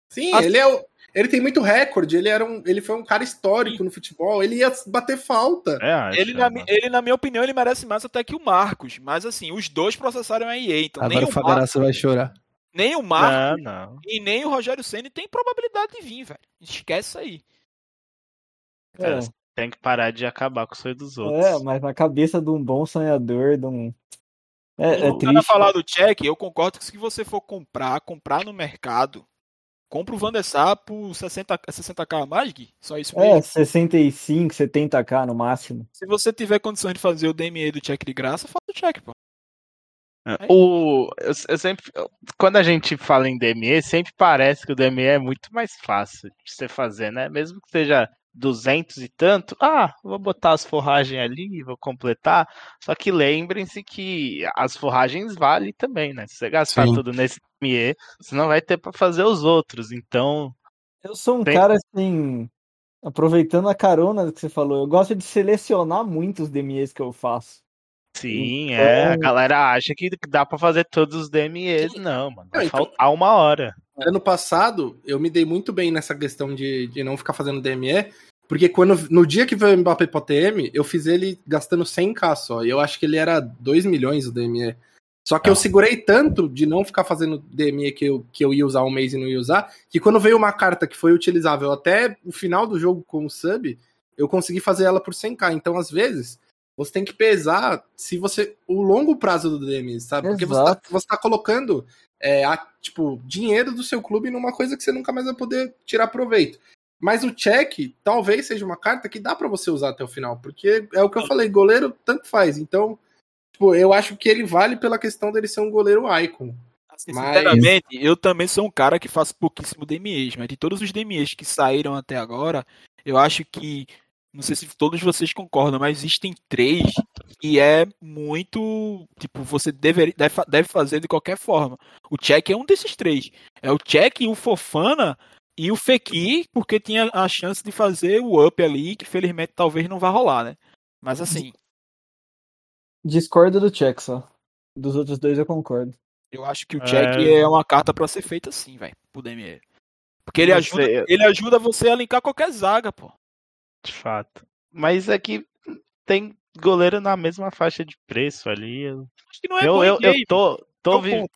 sim, Assim- ele é o- Ele tem muito recorde, ele, era um, ele foi um cara histórico no futebol, ele ia bater falta. É, Ele na, mi- ele, na minha opinião, ele merece mais até que o Marcos. Mas assim, os dois processaram a EA. Então nem Agora o o, Mar, Fagaraça vai chorar. nem o Marcos Não, não. e nem o Rogério Ceni tem probabilidade de vir, velho. Esquece isso aí. É. tem que parar de acabar com o sonho dos outros. É, mas na cabeça de um bom sonhador, de um. É, é o cara triste. falar do check, eu concordo que se você for comprar, comprar no mercado, compra o Van der Sar por 60, 60k a mais, Gui. Só isso mesmo. É, 65, 70k no máximo. Se você tiver condições de fazer o DME do check de graça, faz o check, pô. É, O, eu, eu sempre, eu- quando a gente fala em DME, sempre parece que o DME é muito mais fácil de você fazer, né? Mesmo que seja 200 e tanto, ah, vou botar as forragens ali, vou completar. Só que lembrem-se que as forragens valem também, né? Se você gastar Sim. tudo nesse DME, você não vai ter para fazer os outros. Então, Eu sou um Tem- cara assim. Aproveitando a carona que você falou, eu gosto de selecionar muito os DMEs que eu faço. Sim, é. A Então- galera acha que dá para fazer todos os DMEs. Não, mano. Vai então- faltar uma hora. Ano passado, eu me dei muito bem nessa questão de, de não ficar fazendo DME, porque quando no dia que veio o Mbappé pro TM, eu fiz ele gastando 100k só, e eu acho que ele era 2 milhões o DME. Só que eu segurei tanto de não ficar fazendo DME que eu, que eu ia usar um mês e não ia usar, que quando veio uma carta que foi utilizável até o final do jogo com o sub, eu consegui fazer ela por 100k. Então, às vezes, você tem que pesar se você. o longo prazo do DME, sabe? Porque você tá, Exato. você tá colocando é, a- tipo, dinheiro do seu clube numa coisa que você nunca mais vai poder tirar proveito. Mas o check talvez seja uma carta que dá pra você usar até o final, porque é o que eu falei, goleiro tanto faz. Então, tipo, eu acho que ele vale pela questão dele ser um goleiro icon. Assim, Mas- Sinceramente, eu também sou um cara que faço pouquíssimo DMEs, mas de todos os DMEs que saíram até agora, eu acho que. Não sei se todos vocês concordam, mas existem três que é muito. Tipo, você deve, deve, fa- deve fazer de qualquer forma. O check é um desses três. É o check, o Fofana e o Fekir, porque tinha a chance de fazer o up ali, que felizmente talvez não vá rolar, né? Mas assim, Discordo do check só. Dos outros dois eu concordo. eu acho que o É. check é, uma carta pra ser feita assim, velho, pro DME. Porque ele ajuda, ele ajuda você a linkar qualquer zaga, pô. De fato. Mas aqui tem goleiro na mesma faixa de preço ali. Eu, Acho que não é eu, eu, eu tô. tô Qual vi- ponto?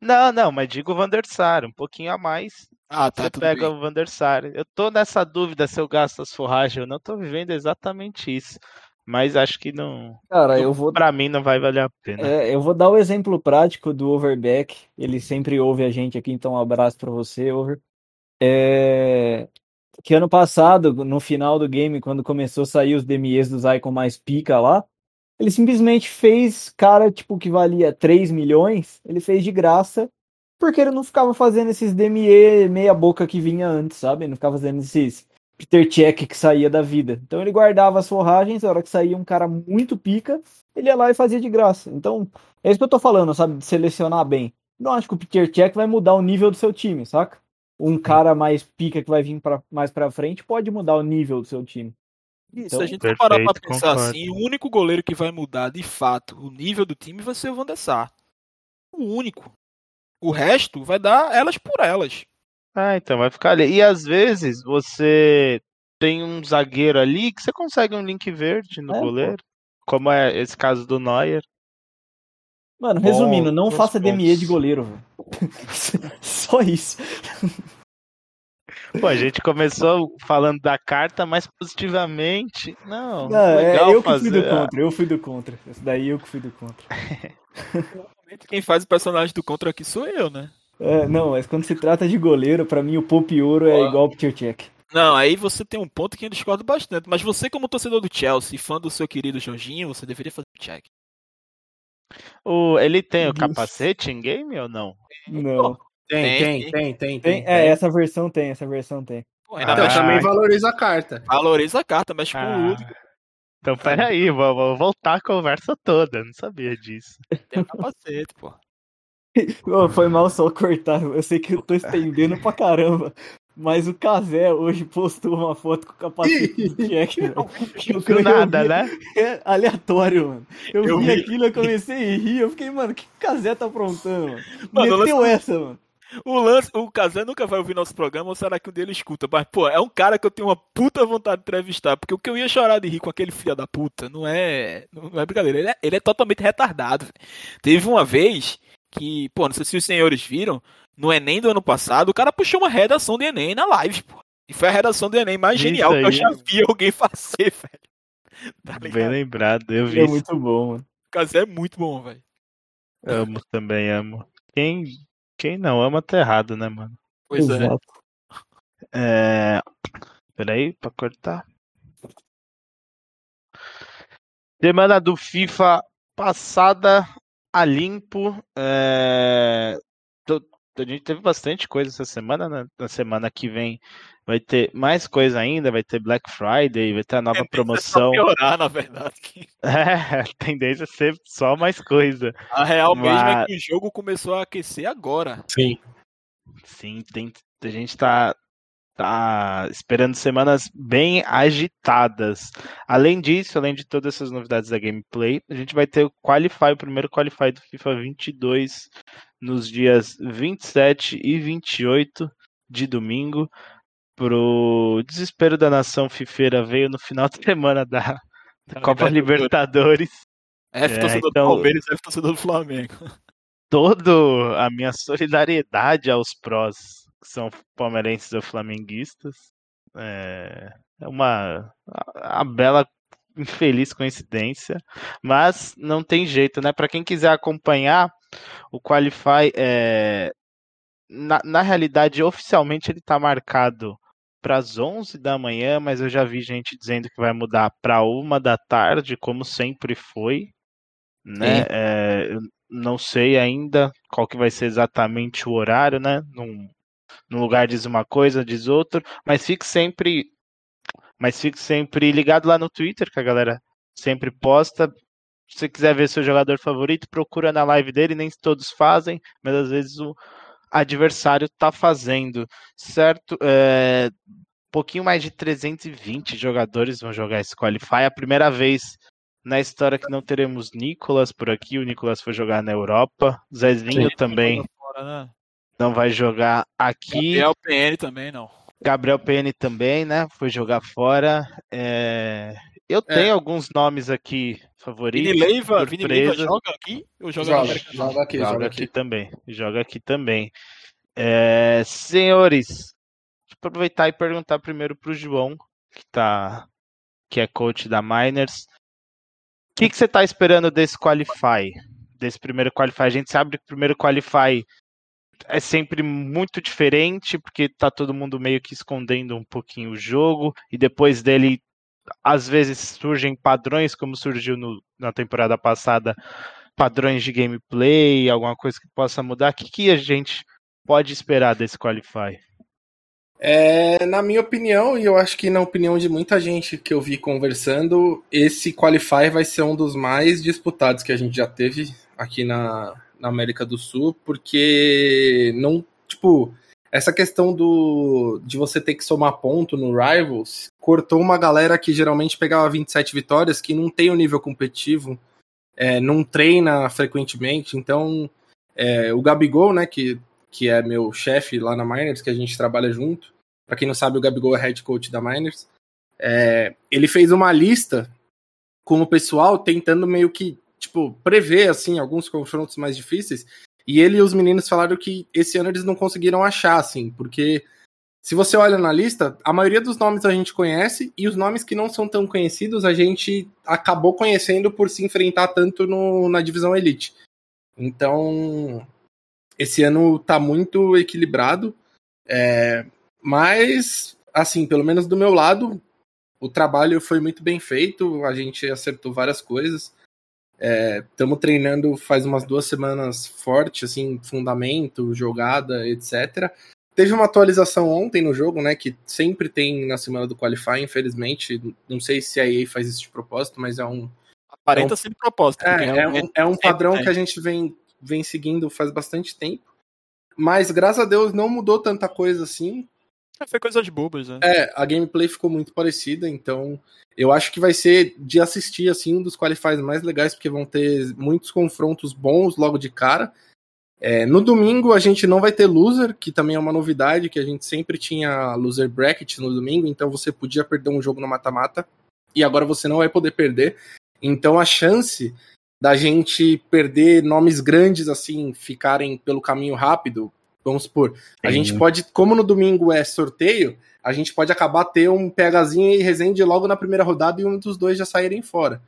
Não, não, mas digo o Van der Sar, um pouquinho a mais. Ah, tá, Você tudo pega bem. o Van der Sar. Eu tô nessa dúvida se eu gasto as forragens ou não. Tô vivendo exatamente isso. Mas acho que não. Cara, eu vou. Pra mim não vai valer a pena. É, eu vou dar o exemplo prático do Overback. Ele sempre ouve a gente aqui, então um abraço pra você, Over. É, Que ano passado, no final do game, quando começou a sair os DMEs dos Icon mais pica lá, ele simplesmente fez cara, tipo, que valia 3 milhões, ele fez de graça, porque ele não ficava fazendo esses DME meia boca que vinha antes, sabe? Ele não ficava fazendo esses Peter Check que saía da vida. Então ele guardava as forragens, a hora que saía um cara muito pica, ele ia lá e fazia de graça. Então, é isso que eu tô falando, sabe? De selecionar bem. Não acho que o Peter Check vai mudar o nível do seu time, saca? Um cara mais pica que vai vir pra, mais pra frente pode mudar o nível do seu time. Isso, Então, se a gente for parar pra perfeito, pensar concordo. assim, o único goleiro que vai mudar de fato o nível do time vai ser o Van der Sar. O único. O resto vai dar elas por elas. Ah, então vai ficar ali. E às vezes você tem um zagueiro ali que você consegue um link verde no É, pô. goleiro. Como é esse caso do Neuer. Mano, resumindo, não faça DME de goleiro, velho. Só isso. Pô, a gente começou falando da carta mais positivamente. Não, Não, é, legal eu que fazer. fui do contra, eu fui do contra. Esse daí eu que fui do contra. Quem faz o personagem do contra aqui sou eu, né? É, não, mas quando se trata de goleiro, pra mim o Pope Ouro é igual o Peter Check. Não, aí você tem um ponto que eu discordo bastante. Mas você, como torcedor do Chelsea, fã do seu querido Jorginho, você deveria fazer o check. O, ele tem o capacete em game ou não? Não. Tem, Tem, tem, tem, tem. Tem, é, essa versão tem, essa versão tem. Então também valoriza a carta. valoriza a carta, mas com o Ah, Udo então peraí, vou, vou voltar a conversa toda. Não sabia disso. tem o capacete, pô. Foi mal só cortar, eu sei que eu tô estendendo pra caramba. Mas o Casé hoje postou uma foto com o capacete do Check, velho. Eu- Do eu nada, vi- né? É aleatório, mano. Eu, Eu vi vi. aquilo, eu comecei a rir, eu fiquei, mano, o que o Casé tá aprontando, mano? Mano, Meteu essa, mano. O lance, o Kazé nunca vai ouvir nosso programa, ou será que um dia ele escuta? Mas, pô, é um cara que eu tenho uma puta vontade de entrevistar, porque o que eu ia chorar de rir com aquele filho da puta não é, não é brincadeira, ele é, ele é totalmente retardado. Teve uma vez que, pô, não sei se os senhores viram, no Enem do ano passado, o cara puxou uma redação de Enem na live, pô. E foi a redação de Enem mais Isso genial que eu aí. já vi alguém fazer, velho. Tá Bem lembrado, eu vi. É isso. muito bom, mano. O Kazé é muito bom, velho. Amo também, amo. Quem, quem não ama tá errado, né, mano? Pois é. Exato. É... Peraí, pra cortar. Semana do FIFA passada a limpo. É... A gente teve bastante coisa essa semana, né? Na semana que vem vai ter mais coisa ainda, vai ter Black Friday, vai ter a nova É promoção. piorar, na verdade. É, a tendência é ser só mais coisa. A real mesmo é Mas- que o jogo começou a aquecer agora. Sim. Sim, tem, a gente tá, tá esperando semanas bem agitadas. Além disso, além de todas essas novidades da gameplay, a gente vai ter o Qualify, o primeiro Qualify do FIFA 22, nos dias 27 e 28 de domingo. Pro desespero da nação fifeira veio no final de semana da, da Copa Libertadores. F É, torcedor então- do Palmeiras, F torcedor do Flamengo. Toda a minha solidariedade aos prós que são palmeirenses ou flamenguistas. É, é uma a, a bela infeliz coincidência, mas não tem jeito, né? Para quem quiser acompanhar o Qualify, é, na, na realidade, oficialmente ele está marcado para as 11 da manhã, mas eu já vi gente dizendo que vai mudar para uma da tarde, como sempre foi, né? É, não sei ainda qual que vai ser exatamente o horário, né? Num, num lugar diz uma coisa, diz outro, mas fique sempre, mas fique sempre ligado lá no Twitter, que a galera sempre posta. Se você quiser ver seu jogador favorito, procura na live dele, nem todos fazem, mas às vezes o adversário tá fazendo, certo? É, pouquinho mais de 320 jogadores vão jogar esse Qualify. É a primeira vez na história que não teremos Nicolas por aqui. O Nicolas foi jogar na Europa. Zezinho também Fora, né? não vai jogar aqui. Gabriel PN também não. Gabriel PN também, né? Foi jogar fora. É, Eu tenho alguns nomes aqui favoritos. Vini Leiva, Vini Leiva joga aqui ou joga, Joga, Sul? joga aqui, joga, joga aqui, aqui. também. Joga aqui também. É, senhores, deixa eu aproveitar e perguntar primeiro pro João, que tá que é coach da Miners. O que, que você tá esperando desse Qualify? Desse primeiro Qualify? A gente sabe que o primeiro Qualify é sempre muito diferente, porque tá todo mundo meio que escondendo um pouquinho o jogo, e depois dele, às vezes surgem padrões, como surgiu no- na temporada passada, padrões de gameplay, alguma coisa que possa mudar. O que, que a gente pode esperar desse Qualify? É, na minha opinião, e eu acho que na opinião de muita gente que eu vi conversando, esse Qualify vai ser um dos mais disputados que a gente já teve aqui na, na América do Sul, porque não, tipo, essa questão do de você ter que somar ponto no Rivals cortou uma galera que geralmente pegava 27 vitórias, que não tem o nível competitivo, é, não treina frequentemente, então é, o Gabigol, né, que que é meu chefe lá na Miners, que a gente trabalha junto. Pra quem não sabe, o Gabigol é head coach da Miners. É, ele fez uma lista com o pessoal tentando meio que, tipo, prever, assim, alguns confrontos mais difíceis. E ele e os meninos falaram que esse ano eles não conseguiram achar, assim, porque se você olha na lista, a maioria dos nomes a gente conhece e os nomes que não são tão conhecidos a gente acabou conhecendo por se enfrentar tanto no, na divisão Elite. Então, esse ano tá muito equilibrado, é, mas, assim, pelo menos do meu lado, o trabalho foi muito bem feito, a gente acertou várias coisas. Estamos treinando faz umas duas semanas forte, assim, fundamento, jogada, etc. Teve uma atualização ontem no jogo, né? Que sempre tem na semana do Qualify, infelizmente. Não sei se a EA faz isso de propósito, mas é um, Aparenta ser de propósito. é, é um, é um padrão que a gente vem, vem seguindo faz bastante tempo. Mas, graças a Deus, não mudou tanta coisa assim. É, Foi coisa de bobas, né? É, a gameplay ficou muito parecida, então eu acho que vai ser de assistir assim um dos qualifies mais legais, porque vão ter muitos confrontos bons logo de cara. É, no domingo a gente não vai ter loser, que também é uma novidade, que a gente sempre tinha loser bracket no domingo, então você podia perder um jogo no mata-mata e agora você não vai poder perder. Então a chance da gente perder nomes grandes assim, ficarem pelo caminho rápido, vamos supor, a Sim. gente pode, como no domingo é sorteio, a gente pode acabar ter um PHzinho e Resende logo na primeira rodada e um dos dois já saírem fora.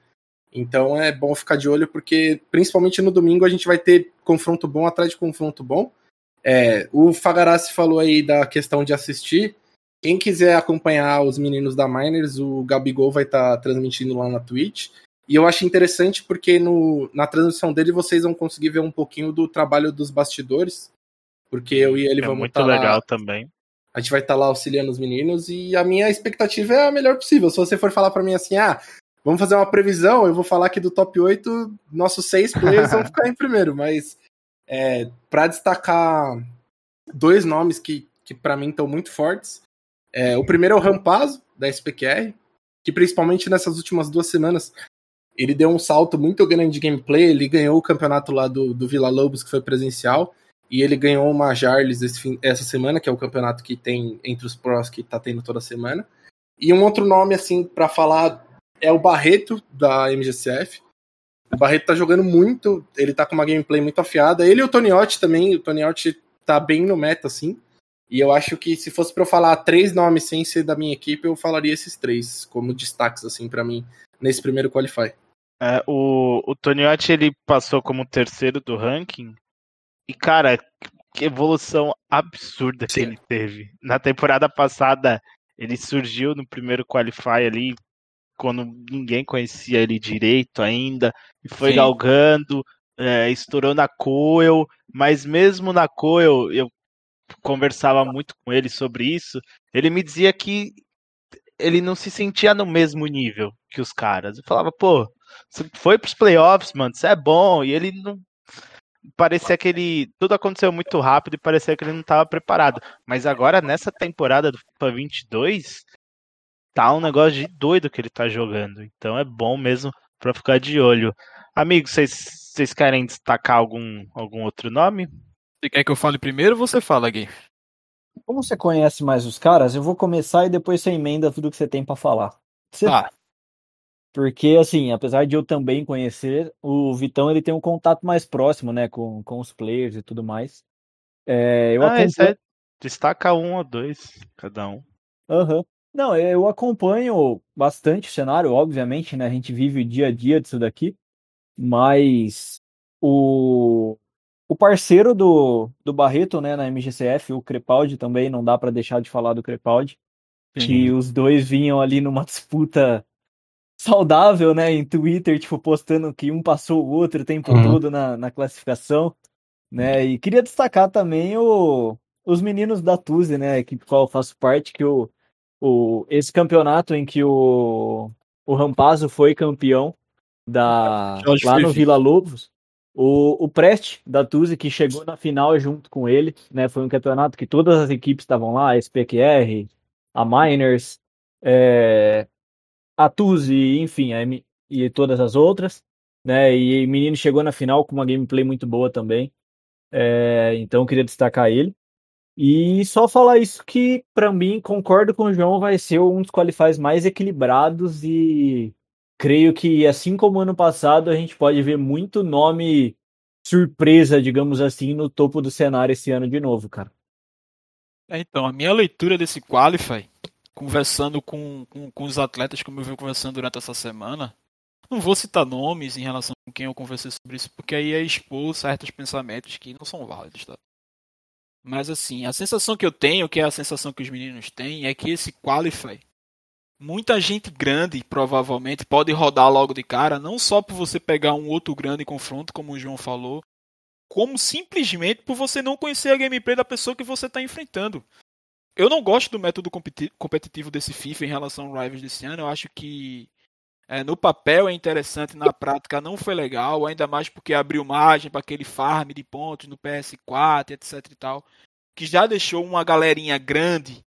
Então é bom ficar de olho, porque principalmente no domingo a gente vai ter confronto bom atrás de confronto bom. É, o Fagarassi falou aí da questão de assistir. Quem quiser acompanhar os meninos da Miners, o Gabigol vai estar transmitindo lá na Twitch. E eu acho interessante porque no, na transmissão dele vocês vão conseguir ver um pouquinho do trabalho dos bastidores. Porque eu e ele é vamos muito tá lá- legal também. a gente vai estar lá auxiliando os meninos e a minha expectativa é a melhor possível. Se você for falar pra mim assim, ah, vamos fazer uma previsão, eu vou falar que do top 8, nossos seis players vão ficar em primeiro, mas é, para destacar dois nomes que, que para mim estão muito fortes, é, o primeiro é o Rampazo, da SPQR, que principalmente nessas últimas duas semanas ele deu um salto muito grande de gameplay, ele ganhou o campeonato lá do, do Vila Lobos, que foi presencial, e ele ganhou uma Jarles esse essa semana, que é o campeonato que tem entre os pros que tá tendo toda semana. E um outro nome, assim, pra falar é o Barreto, da MGCF. O Barreto tá jogando muito, ele tá com uma gameplay muito afiada. Ele e o Toniotti também, o Toniotti tá bem no meta, assim. E eu acho que se fosse pra eu falar três nomes sem ser da minha equipe, eu falaria esses três como destaques, assim, para mim, nesse primeiro Qualify. É, o, o Toniotti ele passou como terceiro do ranking. E, cara, que evolução absurda que Sim. ele teve. Na temporada passada, ele surgiu no primeiro Qualify ali, quando ninguém conhecia ele direito ainda, e foi Sim. galgando, é, estourou na Coel, mas mesmo na Coel, eu conversava muito com ele sobre isso, ele me dizia que ele não se sentia no mesmo nível que os caras. Eu falava, pô, você foi pros playoffs, mano, você é bom, e ele não. Parecia que ele. Tudo aconteceu muito rápido e parecia que ele não estava preparado. Mas agora, nessa temporada do FIFA 22, tá um negócio de doido que ele tá jogando. Então é bom mesmo pra ficar de olho. Amigos, vocês querem destacar algum, algum outro nome? Você quer que eu fale primeiro ou você fala, Gui? Como você conhece mais os caras, eu vou começar e depois você emenda tudo que você tem pra falar. Você- Tá. Porque, assim, apesar de eu também conhecer, o Vitão ele tem um contato mais próximo, né, com, com os players e tudo mais. É, eu ah, acompanho... é- destaca um ou dois, cada um. Aham. Não, eu acompanho bastante o cenário, obviamente, né? A gente vive o dia a dia disso daqui, mas o, o parceiro do, do Barreto, né, na MGCF, o Crepaldi também, não dá pra deixar de falar do Crepaldi, que os dois vinham ali numa disputa saudável, né, em Twitter, tipo, postando que um passou o outro o tempo Uhum. todo na, na classificação, né? E queria destacar também o, os meninos da Tuzi, né, a equipe qual eu faço parte, que o, o, esse campeonato em que o, o Rampazzo foi campeão da, Jorge lá no. Vila Lobos, o, o Prest da Tuzi, que chegou na final junto com ele, né, foi um campeonato que todas as equipes estavam lá, a SPQR, a Miners, é, a Tuzi, enfim, a M- e todas as outras, né, e o menino chegou na final com uma gameplay muito boa também, é, então queria destacar ele. E só falar isso que, pra mim, concordo com o João, vai ser um dos qualifies mais equilibrados e creio que, assim como ano passado, a gente pode ver muito nome surpresa, digamos assim, no topo do cenário esse ano de novo, cara. É, Então, a minha leitura desse Qualify, conversando com, com, com os atletas, como eu venho conversando durante essa semana, não vou citar nomes em relação com quem eu conversei sobre isso, porque aí é expor certos pensamentos que não são válidos, tá? Mas assim, a sensação que eu tenho, que é a sensação que os meninos têm, é que esse Qualify, muita gente grande provavelmente pode rodar logo de cara, não só por você pegar um outro grande confronto, como o João falou, como simplesmente por você não conhecer a gameplay da pessoa que você está enfrentando. Eu não gosto do método competi- competitivo desse FIFA em relação ao Rivals desse ano. Eu acho que é, no papel é interessante, na prática não foi legal, ainda mais porque abriu margem para aquele farm de pontos no PS4, etc e tal, que já deixou uma galerinha grande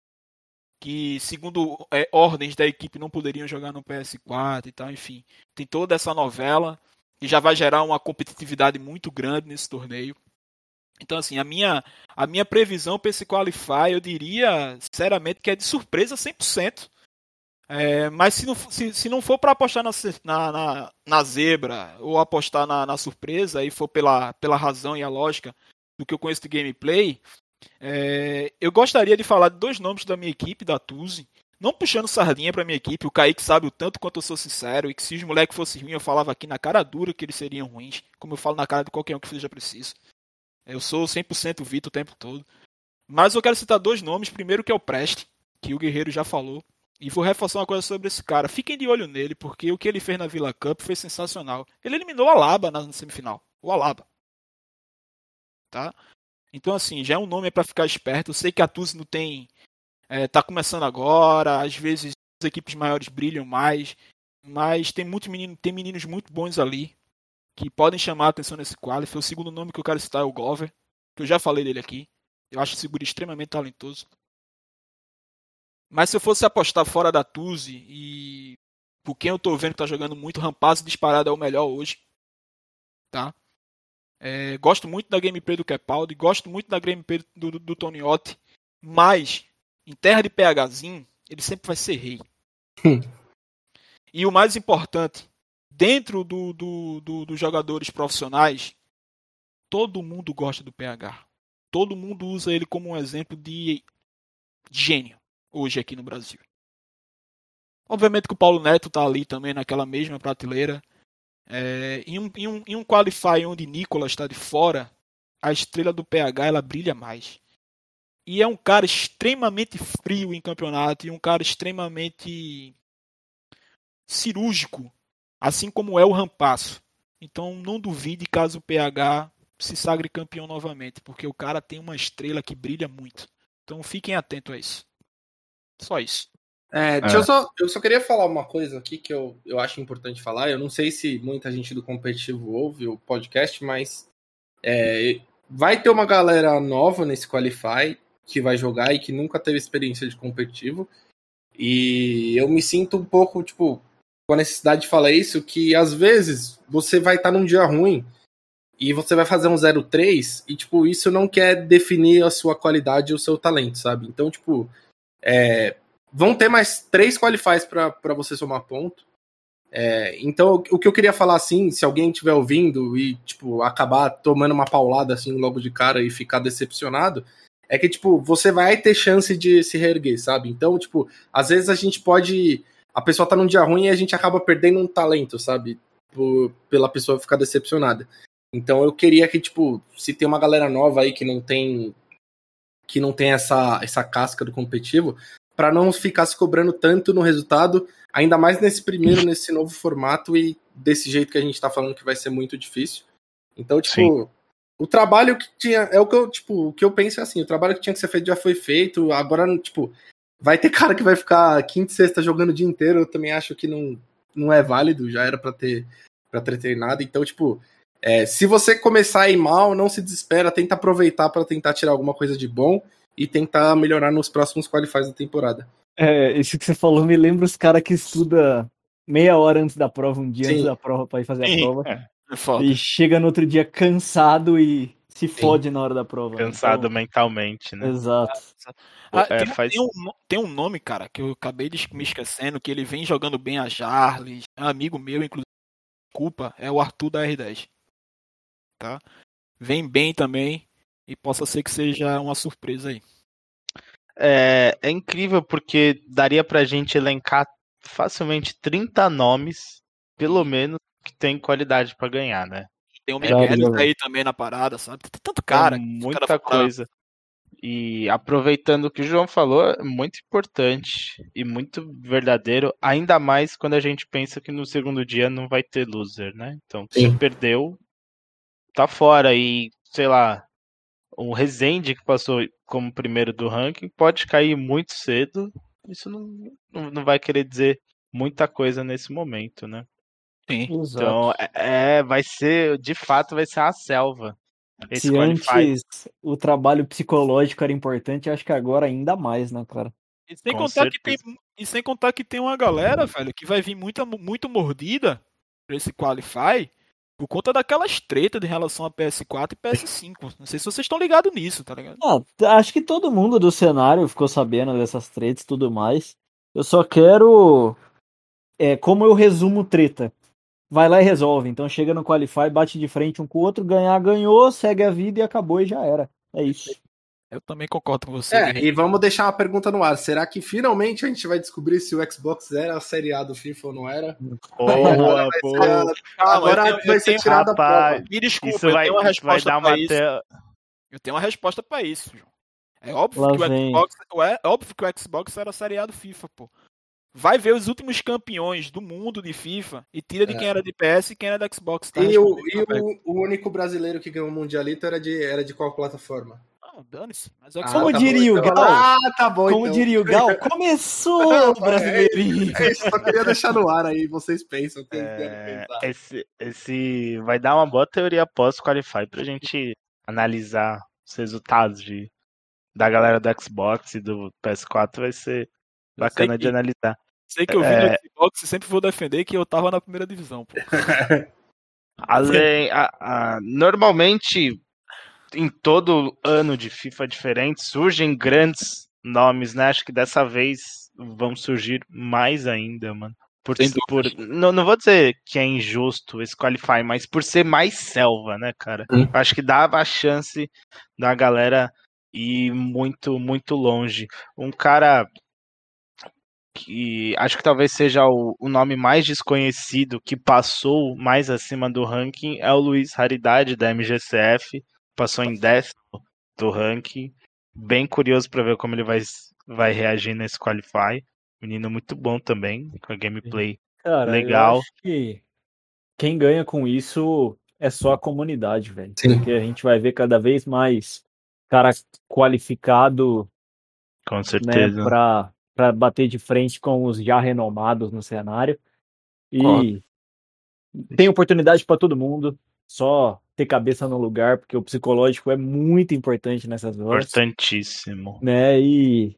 que, segundo é, ordens da equipe, não poderiam jogar no PS4 e tal, enfim. Tem toda essa novela que já vai gerar uma competitividade muito grande nesse torneio. Então, assim, a minha, a minha previsão para esse Qualify, eu diria, sinceramente, que é de surpresa 100%. É, mas se não, se, se não for para apostar na, na, na, na zebra ou apostar na, na surpresa e for pela, pela razão e a lógica do que eu conheço de gameplay, é, eu gostaria de falar de dois nomes da minha equipe, da Tuzi. Não puxando sardinha pra minha equipe, o Kaique sabe o tanto quanto eu sou sincero e que se os moleques fossem ruins, eu falava aqui na cara dura que eles seriam ruins, como eu falo na cara de qualquer um que seja preciso. Eu sou 100% Vitor o tempo todo. Mas eu quero citar dois nomes. Primeiro que é o Preste, que o Guerreiro já falou. E vou reforçar uma coisa sobre esse cara. Fiquem de olho nele, porque o que ele fez na Villa Cup foi sensacional. Ele eliminou o Alaba na semifinal. O Alaba. Tá? Então, assim, já é um nome para ficar esperto. Eu sei que a Tuzi não tem. É, tá começando agora. Às vezes as equipes maiores brilham mais. Mas tem, muito menino, tem meninos muito bons ali que podem chamar a atenção nesse qualify. O segundo nome que eu quero citar é o Glover, que eu já falei dele aqui. Eu acho esse guri extremamente talentoso. Mas se eu fosse apostar fora da Tuzi e por quem eu tô vendo que tá jogando muito, Rampazzo disparado é o melhor hoje. Tá? É, gosto muito da gameplay do Capaldi, gosto muito da gameplay do, do, do Toniotti, mas em terra de PHzinho, ele sempre vai ser rei. Hum. E o mais importante, dentro do, do, do, dos jogadores profissionais, todo mundo gosta do PH. Todo mundo usa ele como um exemplo de gênio hoje aqui no Brasil. Obviamente que o Paulo Neto tá ali também naquela mesma prateleira. É, em, um, em, um, em um qualify onde Nicolas está de fora, a estrela do PH ela brilha mais. E é um cara extremamente frio em campeonato e um cara extremamente cirúrgico, assim como é o Rampasso. Então não duvide caso o PH se sagre campeão novamente, porque o cara tem uma estrela que brilha muito. Então fiquem atentos a isso. Só isso. É, deixa Eu, só, eu só queria falar uma coisa aqui que eu, eu acho importante falar. Eu não sei se muita gente do competitivo ouve o podcast, mas é, vai ter uma galera nova nesse Qualify que vai jogar e que nunca teve experiência de competitivo. E eu me sinto um pouco, tipo, com a necessidade de falar isso, que às vezes você vai estar tá num dia ruim e você vai fazer um 0-3 e, tipo, isso não quer definir a sua qualidade e o seu talento, sabe? Então, tipo, é, vão ter mais três qualifies para você somar ponto. É, então, o que eu queria falar assim, se alguém estiver ouvindo e, tipo, acabar tomando uma paulada assim logo de cara e ficar decepcionado, é que, tipo, você vai ter chance de se reerguer, sabe? Então, tipo, às vezes a gente pode. A pessoa tá num dia ruim e a gente acaba perdendo um talento, sabe? Por, pela pessoa ficar decepcionada. Então eu queria que, tipo, se tem uma galera nova aí que não tem. que não tem essa, essa casca do competitivo, para não ficar se cobrando tanto no resultado, ainda mais nesse primeiro, nesse novo formato e desse jeito que a gente tá falando que vai ser muito difícil. Então, tipo, Sim o trabalho que tinha. É o que eu, tipo, o que eu penso é assim, o trabalho que tinha que ser feito já foi feito. Agora, tipo, vai ter cara que vai ficar quinta e sexta jogando o dia inteiro. Eu também acho que não, não é válido, já era para ter para ter treinado. Então, tipo, é, se você começar a ir mal, não se desespera, tenta aproveitar para tentar tirar alguma coisa de bom e tentar melhorar nos próximos qualifies da temporada. É, isso que você falou me lembra os caras que estuda meia hora antes da prova, um dia Sim. antes da prova para ir fazer a prova. É. É. E chega no outro dia cansado e se fode Sim. na hora da prova. Cansado então... mentalmente, né? Exato. Ah, é, tem, faz... tem, um, tem, um, nome, cara, que eu acabei de me esquecendo, que ele vem jogando bem a Jarles, é um amigo meu, inclusive, culpa, é o Arthur da R10. Tá? Vem bem também, e possa ser que seja uma surpresa aí. É, é incrível porque daria pra gente elencar facilmente 30 nomes, pelo menos, que tem qualidade para ganhar, né? Tem o Miguel aí também na parada, sabe? Tem tanto cara. Tem muita cara coisa. E aproveitando o que o João falou, é muito importante e muito verdadeiro, ainda mais quando a gente pensa que no segundo dia não vai ter loser, né? Então, se perdeu, tá fora. E, sei lá, o Rezende, que passou como primeiro do ranking, pode cair muito cedo. Isso não, não vai querer dizer muita coisa nesse momento, né? Sim. Então, é, é, vai ser, de fato, vai ser a selva. Esse Se antes o trabalho psicológico era importante, acho que agora ainda mais, né, cara? E sem, contar que tem, e sem contar que tem uma galera, velho, que vai vir muita, muito mordida pra esse Qualify por conta daquelas tretas de relação a PS4 e PS5. Não sei se vocês estão ligados nisso, tá ligado? Ah, acho que todo mundo do cenário ficou sabendo dessas tretas e tudo mais. Eu só quero. É, como eu resumo treta? Vai lá e resolve. Então chega no Qualify, bate de frente um com o outro, ganhar, ganhou, segue a vida e acabou e já era. É isso. Eu também concordo com você. É, e vamos deixar uma pergunta no ar. Será que finalmente a gente vai descobrir se o Xbox era a série A do FIFA ou não era? Boa, agora vai boa. Ser, agora eu vai ser tirada a prova. Me desculpa, isso vai, eu tenho uma resposta vai dar uma isso. Eu tenho uma resposta para isso, João. É óbvio, que o Xbox, é óbvio que o Xbox era a série A do FIFA, pô. Vai ver os últimos campeões do mundo de FIFA e tira de é. quem era de PS e quem era da Xbox. Tá e, o, e o, o, único brasileiro que ganhou o Mundialito era de, era de qual plataforma? Ah, dane-se. Ah, Como tá diria bom, o então. Gal? Ah, tá bom. Como então. diria o Gal? Começou o brasileirinho. É, é, só queria deixar no ar aí, vocês pensam. É, esse, esse vai dar uma boa teoria pós-qualify pra gente analisar os resultados de, da galera do Xbox e do PS4. Vai ser Bacana de analisar. Sei que eu vi é... no Xbox e sempre vou defender que eu tava na primeira divisão, pô. Além, a, a, normalmente, em todo ano de FIFA diferente, surgem grandes nomes, né? Acho que dessa vez vão surgir mais ainda, mano. Por, por, não, não vou dizer que é injusto esse qualify, mas por ser mais selva, né, cara? Hum. Acho que dava a chance da galera ir muito, muito longe. Um cara que acho que talvez seja o, o nome mais desconhecido que passou mais acima do ranking é o Luiz Raridade da MGCF, passou em décimo do ranking. Bem curioso para ver como ele vai, vai reagir nesse qualify. Menino muito bom também, com a gameplay Cara, Legal. eu acho que quem ganha com isso é só a comunidade, velho. Sim. Porque a gente vai ver cada vez mais cara qualificado, com né, certeza. pra, pra bater de frente com os já renomados no cenário. E tem oportunidade pra todo mundo, só ter cabeça no lugar, porque o psicológico é muito importante nessas horas. Importantíssimo. né? E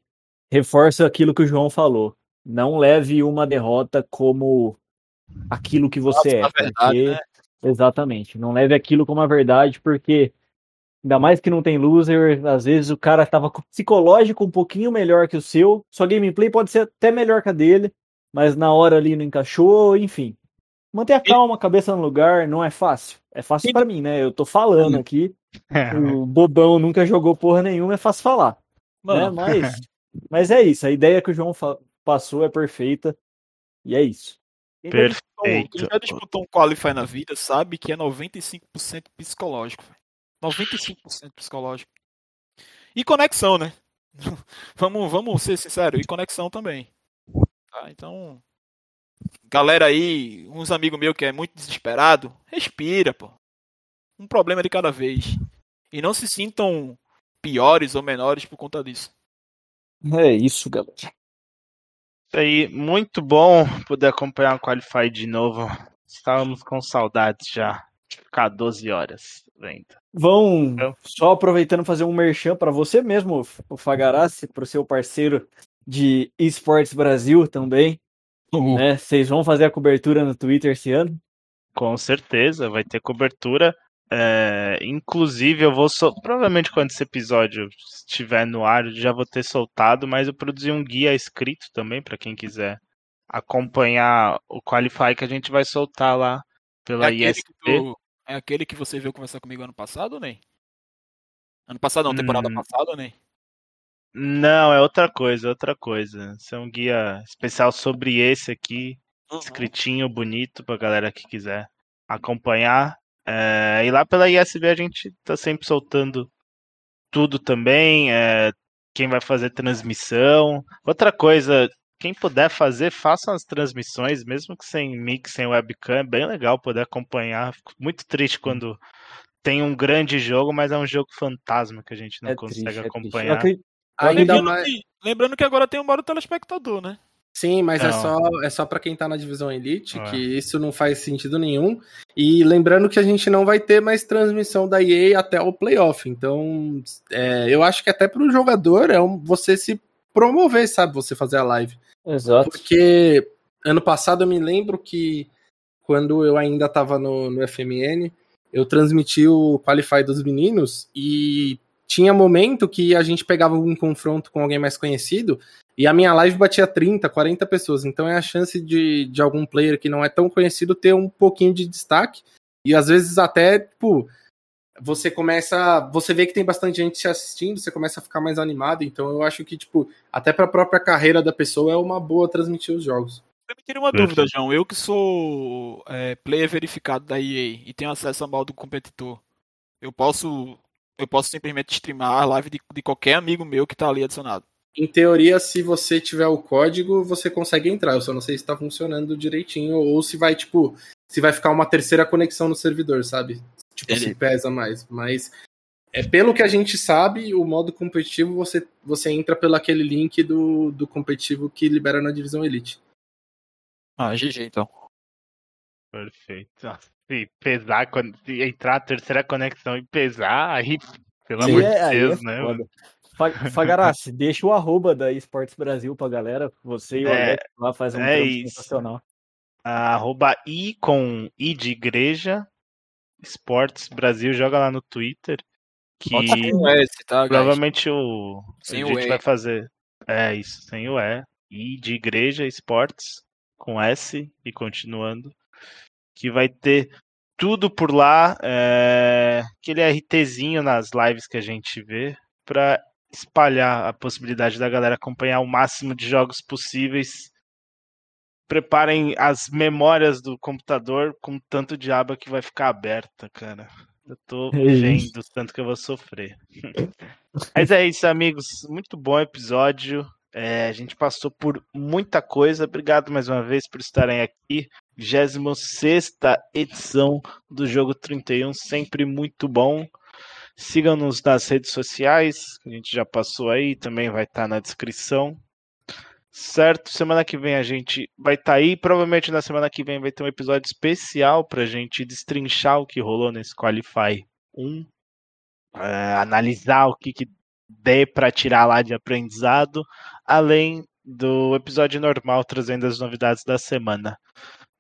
reforça aquilo que o João falou. Não leve uma derrota como aquilo que você Nossa, é. verdade, porque- né? Exatamente. Não leve aquilo como a verdade, porque ainda mais que não tem loser, às vezes o cara tava com o psicológico um pouquinho melhor que o seu, sua gameplay pode ser até melhor que a dele, mas na hora ali não encaixou, enfim. Manter a calma, a cabeça no lugar, não é fácil. É fácil pra mim, né? Eu tô falando aqui, o bobão nunca jogou porra nenhuma, é fácil falar né? Mano, Mas, mas é isso. A ideia que o João passou é perfeita. E é isso. quem já disputou- Perfeito. Quem já disputou um Qualify na vida sabe que é 95% psicológico. Velho. 95% psicológico. E conexão, né? vamos, vamos ser sinceros, e conexão também. Tá, então, galera aí, uns amigos meus que é muito desesperado, respira, pô. Um problema de cada vez. E não se sintam piores ou menores por conta disso. É isso, galera. Isso aí, muito bom poder acompanhar o Qualify de novo. Estávamos com saudades já de ficar 12 horas vendo. Vão Eu- só aproveitando fazer um merchan para você mesmo, o Fagarassi, para o seu parceiro de Esportes Brasil também. Né? Vocês vão fazer a cobertura no Twitter esse ano? Com certeza, vai ter cobertura. É, inclusive, eu vou sol... provavelmente quando esse episódio estiver no ar, já vou ter soltado, mas eu produzi um guia escrito também para quem quiser acompanhar o Qualify que a gente vai soltar lá pela É ISP. que tu- é aquele que você veio conversar comigo ano passado nem? Ano passado não, temporada Hum. passada nem? Não, é outra coisa, outra coisa. Isso é um guia especial sobre esse aqui, Uhum. escritinho, bonito, pra galera que quiser acompanhar. É, e lá pela ISB a gente tá sempre soltando tudo também. é, quem vai fazer transmissão. Outra coisa, quem puder fazer, façam as transmissões, mesmo que sem mix, sem webcam, é bem legal poder acompanhar. Fico muito triste quando tem um grande jogo, mas é um jogo fantasma que a gente não é consegue triste, é acompanhar. acre- Ainda lembrando, mais. que, lembrando que agora tem um bar do telespectador, né? Sim, mas é Não. só, é só para quem tá na divisão Elite, É. que isso não faz sentido nenhum. E lembrando que a gente não vai ter mais transmissão da EA até o playoff. Então, é, eu acho que até pro jogador é um, você se promover, sabe? Você fazer a live. Exato. Porque ano passado eu me lembro que quando eu ainda tava no, no FMN, eu transmiti o Qualify dos meninos e tinha momento que a gente pegava um confronto com alguém mais conhecido e a minha live batia 30, 40 pessoas. Então é a chance de, de algum player que não é tão conhecido ter um pouquinho de destaque. E às vezes até, tipo, você começa. Você vê que tem bastante gente te assistindo, você começa a ficar mais animado. Então eu acho que, tipo, até pra própria carreira da pessoa é uma boa transmitir os jogos. Eu me tirei uma Perfeito. dúvida, João. Eu que sou é, player verificado da EA e tenho acesso ao modo do competidor, eu posso eu posso simplesmente streamar a live de, de qualquer amigo meu que tá ali adicionado. Em teoria, se você tiver o código, você consegue entrar. Eu só não sei se tá funcionando direitinho ou se vai, tipo, se vai ficar uma terceira conexão no servidor, sabe? Tipo, se Entendi. pesa mais. Mas é pelo que a gente sabe, o modo competitivo você, você entra pelo aquele link do, do competitivo que libera na divisão Elite. Ah, GG então. Perfeito. Se pesar, quando se entrar a terceira conexão e pesar, aí, pelo Sim, amor de é- é Deus, né? foda. Fagarassi, deixa o arroba da Esportes Brasil pra galera. Você e o É, Alex lá faz um é sensacional. Arroba I com I de igreja, Esportes Brasil, joga lá no Twitter. Que Bota com o S, tá, provavelmente o, Sem a o gente E. vai fazer. É isso, sem o E. I de igreja, Esportes, com S e continuando, que vai ter tudo por lá, é, aquele RTzinho nas lives que a gente vê, para espalhar a possibilidade da galera acompanhar o máximo de jogos possíveis. Preparem as memórias do computador com tanto de aba que vai ficar aberta, cara. Eu tô É vendo o tanto que eu vou sofrer. Mas é isso, amigos. Muito bom episódio. É, a gente passou por muita coisa. Obrigado mais uma vez por estarem aqui. 26 edição do Jogo 31, sempre muito bom. Sigam-nos nas redes sociais, a gente já passou aí, também vai estar na descrição. Certo? Semana que vem a gente vai estar aí. Provavelmente na semana que vem vai ter um episódio especial pra gente destrinchar o que rolou nesse Qualify 1. é, analisar o que, que der pra tirar lá de aprendizado. Além do episódio normal trazendo as novidades da semana.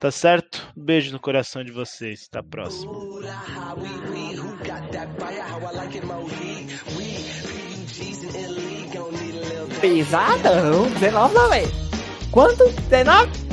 Tá certo? Beijo no coração de vocês. Até a próxima. Pesadão, 19 não, velho. Quanto? 19?